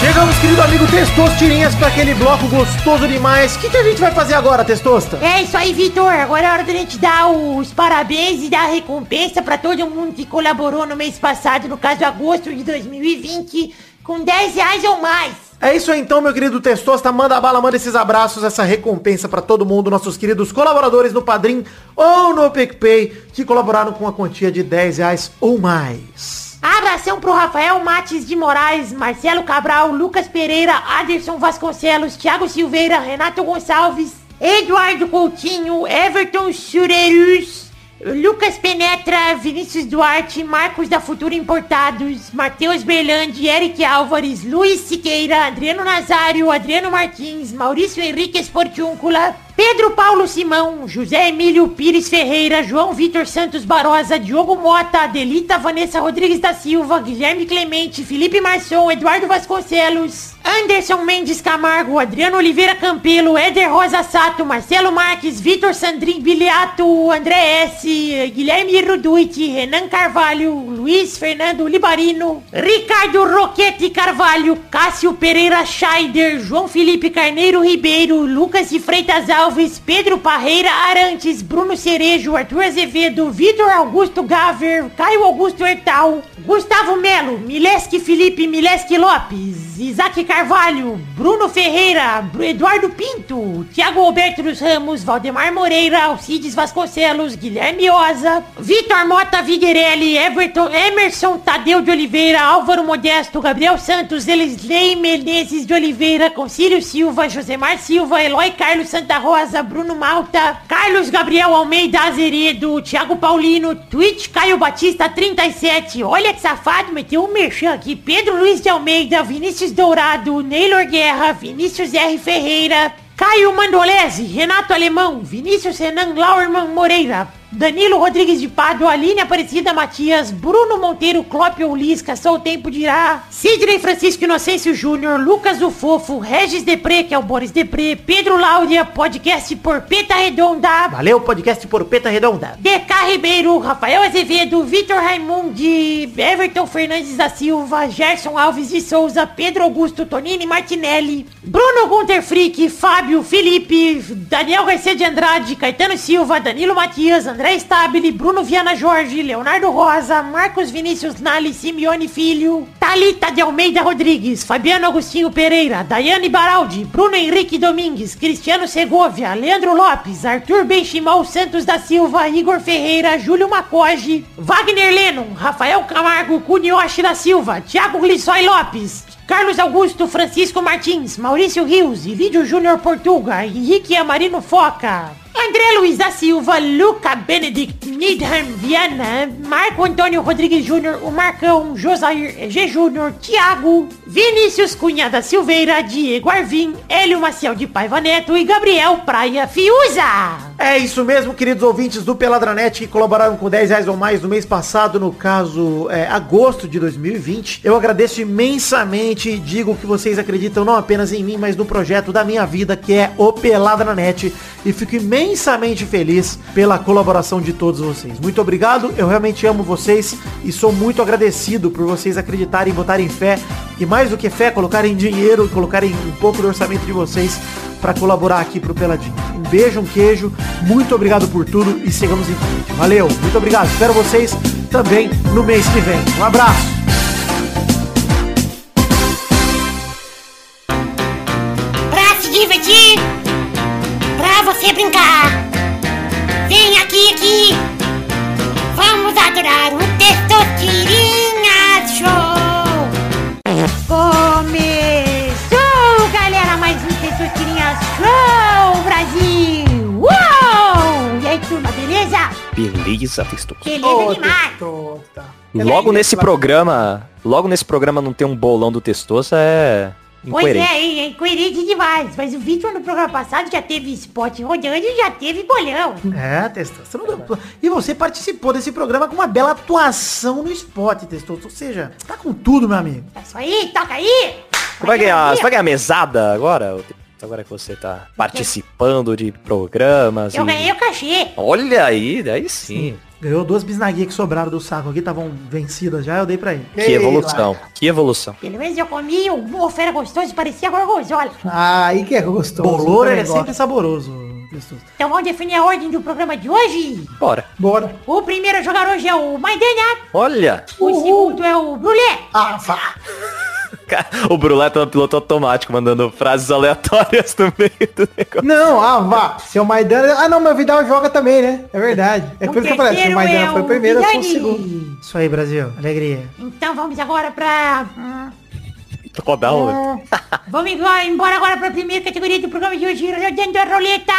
Chegamos, querido amigo Testosto Tirinhas, para aquele bloco gostoso demais. O que, que a gente vai fazer agora, Testosta? É isso aí, Vitor. Agora é hora da gente dar os parabéns e dar a recompensa pra todo mundo que colaborou no mês passado, no caso agosto de 2020, com 10 reais ou mais. É isso aí então, meu querido Testosta. Manda bala, manda esses abraços, essa recompensa pra todo mundo, nossos queridos colaboradores no Padrim ou no PicPay, que colaboraram com a quantia de 10 reais ou mais. Abração pro Rafael Mates de Moraes, Marcelo Cabral, Lucas Pereira, Aderson Vasconcelos, Thiago Silveira, Renato Gonçalves, Eduardo Coutinho, Everton Surerus, Lucas Penetra, Vinícius Duarte, Marcos da Futura Importados, Matheus Berlandi, Eric Álvares, Luiz Siqueira, Adriano Nazário, Adriano Martins, Maurício Henrique Esportiúncula, Pedro Paulo Simão, José Emílio Pires Ferreira, João Vitor Santos Barosa, Diogo Mota, Adelita Vanessa Rodrigues da Silva, Guilherme Clemente, Felipe Marçom, Eduardo Vasconcelos, Anderson Mendes Camargo, Adriano Oliveira Campelo, Éder Rosa Sato, Marcelo Marques, Vitor Sandrin Biliato, André S, Guilherme Ruduit, Renan Carvalho, Luiz Fernando Libarino, Ricardo Roquete Carvalho, Cássio Pereira Scheider, João Felipe Carneiro Ribeiro, Lucas de Freitas Alves, Pedro Parreira Arantes, Bruno Cerejo, Arthur Azevedo, Vitor Augusto Gaver, Caio Augusto Hertal, Gustavo Melo, Mileski Felipe Mileski Lopes, Isaac Carvalho, Bruno Ferreira, Eduardo Pinto, Thiago Alberto dos Ramos, Valdemar Moreira, Alcides Vasconcelos, Guilherme Oza, Vitor Mota Viguerelli, Everton, Emerson Tadeu de Oliveira, Álvaro Modesto, Gabriel Santos, Elisley Menezes de Oliveira, Concílio Silva, Josemar Silva, Eloy Carlos Santa Rosa, Bruno Malta, Carlos Gabriel Almeida Azeredo, Thiago Paulino, Twitch Caio Batista 37, olha que safado, meteu um merchan aqui, Pedro Luiz de Almeida, Vinícius Dourado, Neylor Guerra, Vinícius R. Ferreira, Caio Mandolese, Renato Alemão, Vinícius Renan Lauerman Moreira, Danilo Rodrigues de Pádua, Aline Aparecida Matias, Bruno Monteiro, Clópio Lisca, Só o Tempo dirá, Sidney Francisco Inocêncio Júnior, Lucas o Fofo, Regis Depré, que é o Boris Depré, Pedro Láudia, podcast por Peta Redonda, Valeu, podcast por Peta Redonda. DK Ribeiro, Rafael Azevedo, Vitor Raimundi, Everton Fernandes da Silva, Gerson Alves de Souza, Pedro Augusto Tonini Martinelli, Bruno Gunter Frick, Fábio, Felipe, Daniel Garcia de Andrade, Caetano Silva, Danilo Matias, André Stabile, Bruno Viana Jorge, Leonardo Rosa, Marcos Vinícius Nali, Simeone Filho, Talita de Almeida Rodrigues, Fabiano Agostinho Pereira, Daiane Baraldi, Bruno Henrique Domingues, Cristiano Segovia, Leandro Lopes, Arthur Benchimol Santos da Silva, Igor Ferreira, Júlio Macoge, Wagner Lennon, Rafael Camargo, Cunioche da Silva, Thiago Glissói Lopes, Carlos Augusto Francisco Martins, Maurício Rios, Lídio Júnior Portuga, Henrique Amarino Foca, André Luiz da Silva, Luca Benedict Needham Viana, Marco Antônio Rodrigues Júnior, o Marcão, Josair G. Júnior, Thiago, Vinícius Cunha da Silveira, Diego Arvim, Hélio Maciel de Paiva Neto e Gabriel Praia Fiuza. É isso mesmo, queridos ouvintes do Peladranet que colaboraram com 10 reais ou mais no mês passado, no caso, é, agosto de 2020. Eu agradeço imensamente e digo que vocês acreditam não apenas em mim, mas no projeto da minha vida, que é o Peladranet. E fico imensamente feliz pela colaboração de todos vocês. Muito obrigado, eu realmente amo vocês e sou muito agradecido por vocês acreditarem, botarem fé e mais do que fé, colocarem dinheiro, colocarem um pouco do orçamento de vocês para colaborar aqui pro Peladinho. Um beijo, um queijo, muito obrigado por tudo e sigamos em frente. Valeu, muito obrigado. Espero vocês também no mês que vem. Um abraço. Pra se divertir, você brincar. Vem aqui, aqui. Vamos adorar o Testosterinha beleza? Testoso. Beleza Ô, demais! Logo nesse programa, logo nesse programa não ter um bolão do Testoso é Pois incoerente. é, hein, é incoerente demais. Mas o Victor no programa passado já teve spot rodando e já teve bolão. É, testosterona. E você participou desse programa com uma bela atuação no spot, testosterona. Ou seja, tá com tudo, meu amigo. É isso aí, toca aí! Você vai ganhar, você vai ganhar mesada agora? Testoso? Agora que você tá participando de programas Eu e- ganhei o cachê. Olha aí, daí sim. Ganhou duas bisnaguinhas que sobraram do saco aqui, estavam vencidas já, eu dei pra ele. Que Ei, evolução, que evolução. Pelo menos eu comi um bofera gostoso, parecia gorgonzola. Ah, aí que é gostoso. Bolor eu é sempre saboroso. Então vamos definir a ordem do programa de hoje. Bora. Bora. O primeiro a jogar hoje é o Maidana. Olha, O segundo é o Brulé. Ah, vá. O Brulé tá no piloto automático, mandando frases aleatórias no meio do negócio. Não, ah, vá. Seu Maidana... Ah, não, mas o Vidal joga também, né? É verdade. É O por isso que eu falei, se o terceiro Maidana é foi o primeiro, eu sou o segundo. Isso aí, Brasil. Alegria. Então vamos agora pra... hum, O Vamos embora embora agora pra primeira categoria do programa de hoje, rodando a roleta.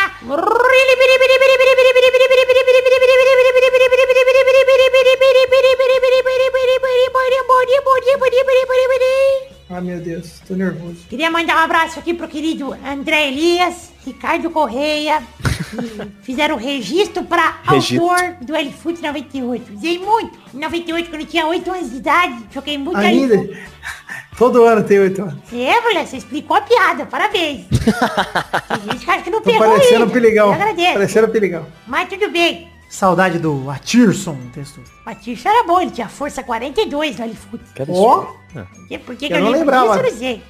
Ah, meu Deus, tô nervoso. Queria mandar um abraço aqui pro querido André Elias, Ricardo Correia, que fizeram o registro pra Registro. autor do L-Foot 98. Usei muito. Em 98, quando eu tinha 8 anos de idade, joguei muito Ainda? L-Foot. Todo ano tem oito anos. É, mulher, você explicou a piada, parabéns. Tem gente que acha que não Tô pegou parecendo isso. piligão. Eu agradeço. Parecendo piligão. Mas tudo bem. Saudade do Atirson, testoso. O Paticho era bom, ele tinha força 42 no L-Foot. Ó. Por que- Por que, Eu que eu, não lembro lembrava. disso, eu não sei.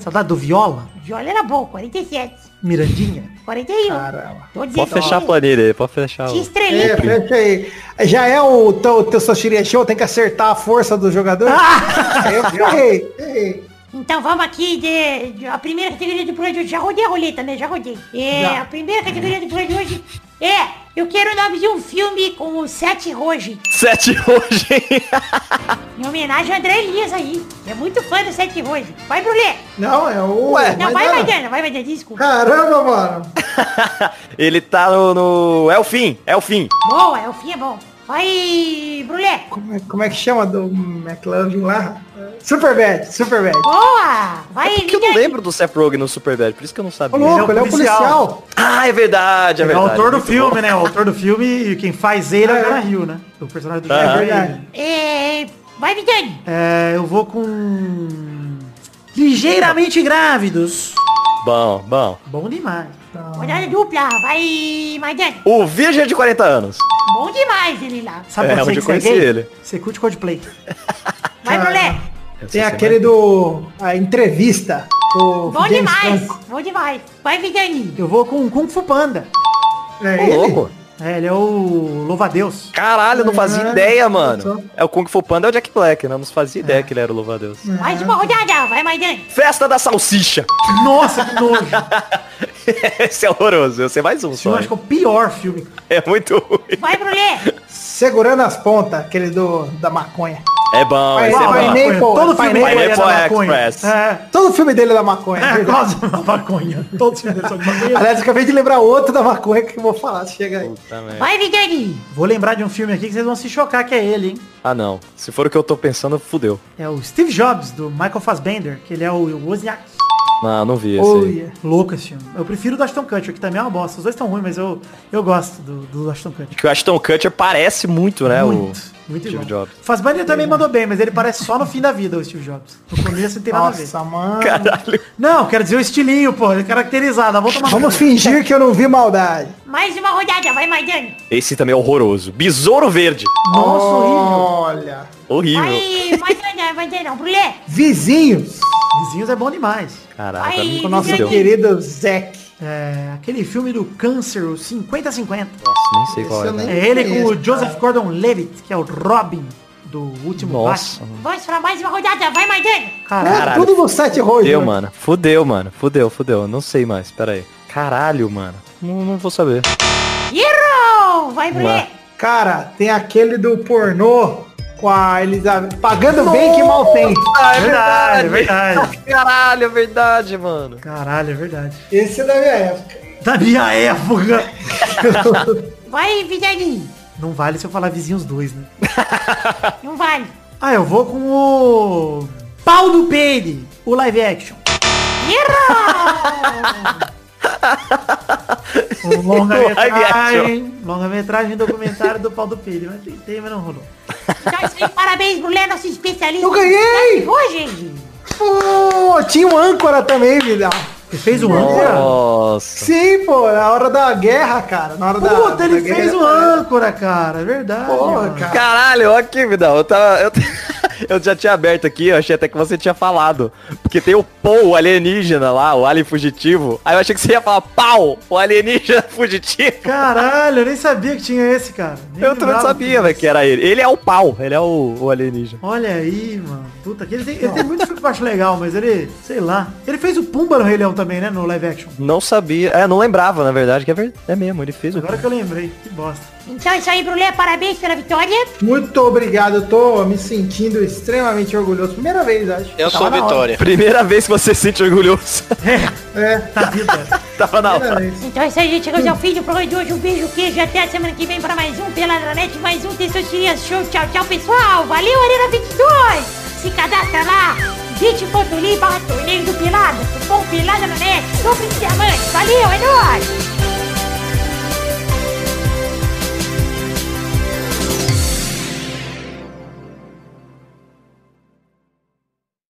Saudade do Viola, Viola era bom, 47. Mirandinha. 41. Caramba. Pode fechar a que planilha aí, pode fechar. Tinha o- estrelinha. É, fecha aí. Já é o teu, teu Sochiria Show, tem que acertar a força do jogador? eu errei, errei. Então vamos aqui de, de- a primeira categoria do programa de hoje. Já rodei a roleta, né? Já rodei. É, Já. a primeira categoria do programa de hoje é... Eu quero o nome de um filme com o Seth Rogen. Sete hein? Em homenagem ao André Elias aí. É muito fã do Seth Rogen. Vai, Brulé. Não, é o... Ué, Não, vai, Maidana. Maidana. Vai, Maidana. Desculpa. Caramba, mano. Ele tá no, no... É o fim, é o fim. Boa, é o fim, é bom. Vai, Brulé. Como é, como é que chama do McLovin lá? Superbad, Superbad. Boa. Vai, É porque eu não lembro do Seth Rogen no Superbad, por isso que eu não Ô, sabia. louco, ele é o policial. policial. Ah, é verdade, é É o verdade. autor do filme, bom. né? O autor do filme e quem faz ele é o Jonah Hill, né? O personagem do Ah, É verdade. É, vai, Vidani. É, eu vou com... Ligeiramente grávidos. Bom, bom. Bom demais. Rodada dupla. Vai, Maidana. O Virgem de 40 anos. Bom demais ele lá. Sabe É, onde você eu conheci que é ele. Você curte Coldplay. Vai, Brulé. Tem aquele do... A entrevista. Do Bom James demais. Franco. Bom demais. Vai, Vidani. Eu vou com Kung Fu Panda. É Ô, ele? louco. É, ele é o Louva-a-Deus. Caralho, eu não fazia É, ideia, mano. É o Kung Fu Panda, é o Jack Black, né? Não fazia É. ideia que ele era o louva-a-Deus. Mais uma rodada. Vai, Maidana. Festa da Salsicha. Nossa, que nojo. Esse é horroroso. Eu sei mais um Esse só. eu acho que é o pior filme. É muito ruim. Vai, Brulé. Segurando as pontas, aquele do, da maconha. É bom, Vai, esse é bom. Todo filme dele é da Express. maconha. É, Todo filme dele é da maconha. é, quase da maconha. Todos os filmes dele são de maconha. Aliás, eu acabei de lembrar outro da maconha que eu vou falar, se chega aí. Puta. Vai, Vidani. Vou lembrar de um filme aqui que vocês vão se chocar que é ele, hein? Ah, não. Se for o que eu tô pensando, fudeu. É o Steve Jobs, do Michael Fassbender, que ele é o Wozniak. Não, não vi esse Oh, yeah. Louco esse filme. Eu prefiro o do Ashton Kutcher, que também é uma bosta. Os dois estão ruins, mas eu, eu gosto do, do Ashton Kutcher. Que o Ashton Kutcher parece muito, né? muito, o muito Steve igual. Jobs. Fassbender também mandou bem, mas ele parece só no fim da vida, o Steve Jobs. No começo não tem nada a ver. Nossa, mano. Caralho. Não, quero dizer o estilinho, pô. É caracterizado. Vamos tomar Vamos fingir que eu não vi maldade. Mais uma rodada. Vai, Maidana. Esse também é horroroso. Besouro Verde. Nossa, horrível. Olha. Horrível. Vai. Vai, Maidana. Brulé. Vizinhos. Vizinhos é bom demais. Ai, mim Com o nosso querido Zack. É, aquele filme do câncer, o 50-50. Nossa, nem sei qual é. nem- É ele com o Joseph. Gordon-Levitt, que é o Robin do último Nossa. Batman. Vamos para mais uma rodada. Vai, Maidana. Caralho. É, tudo no site hoje. Fudeu, né? mano. Fudeu, mano. Fudeu, fudeu. Não sei mais. Pera aí. Caralho, mano. Não, não vou saber. Errou! Vai. Cara, tem aquele do pornô com a Elizabeth. Pagando bem que mal tem. Ah, É verdade, é verdade. Caralho, é verdade, mano. Caralho, é verdade. Esse é da minha época. Da minha época. Vai, Vidani. Não vale se eu falar vizinhos dois, né? Não vale. Ah, eu vou com o... Pau do Peide, o live action. Errou! Longa-metragem, action. longa-metragem documentário do Pau do Peide. Mas tentei, mas não rolou. Então parabéns, Brulé, nosso especialista. Eu ganhei! Hoje, Pô, tinha um âncora também, Vidal. Ele fez o âncora? Nossa. Sim, pô, na hora da guerra, cara. Na hora da. Puta, da ele guerra, fez o âncora, cara. É verdade. Porra, cara. Caralho, ó aqui, Vidal. Eu tava. Eu, eu já tinha aberto aqui, eu achei até que você tinha falado. Porque tem o Paul, o alienígena lá, o alien fugitivo. Aí eu achei que você ia falar pau, o alienígena fugitivo. Caralho, eu nem sabia que tinha esse, cara. Nem Eu também lembrava sabia, velho, que era ele. Ele é o pau, ele é o, o alienígena. Olha aí, mano. Puta, que ele tem, ele tem muito filme que eu acho legal, mas ele, sei lá. Ele fez o Pumba no Rei Leão também, né? No live action. Não sabia. É, não lembrava, na verdade, que é, ver- é mesmo, ele fez o. Agora que eu lembrei. Que bosta. então é isso aí, Brulé, parabéns pela vitória. Muito obrigado, eu tô me sentindo extremamente orgulhoso. Primeira vez, acho. Eu sou a Tava hora. Vitória. Primeira vez que você se sente orgulhoso. É, Da vida. Tava na hora. Então é isso aí, gente. Chegamos ao fim do programa de hoje. Um beijo, queijo. Até a semana que vem para mais um Peladranet, mais um Testosterinha Show. Tchau, tchau, pessoal. Valeu, Arena 22. Se cadastra lá. bit.ly barra torneio do Pelada. Cupom Pelada na net. Sobre diamante. Valeu, é nóis.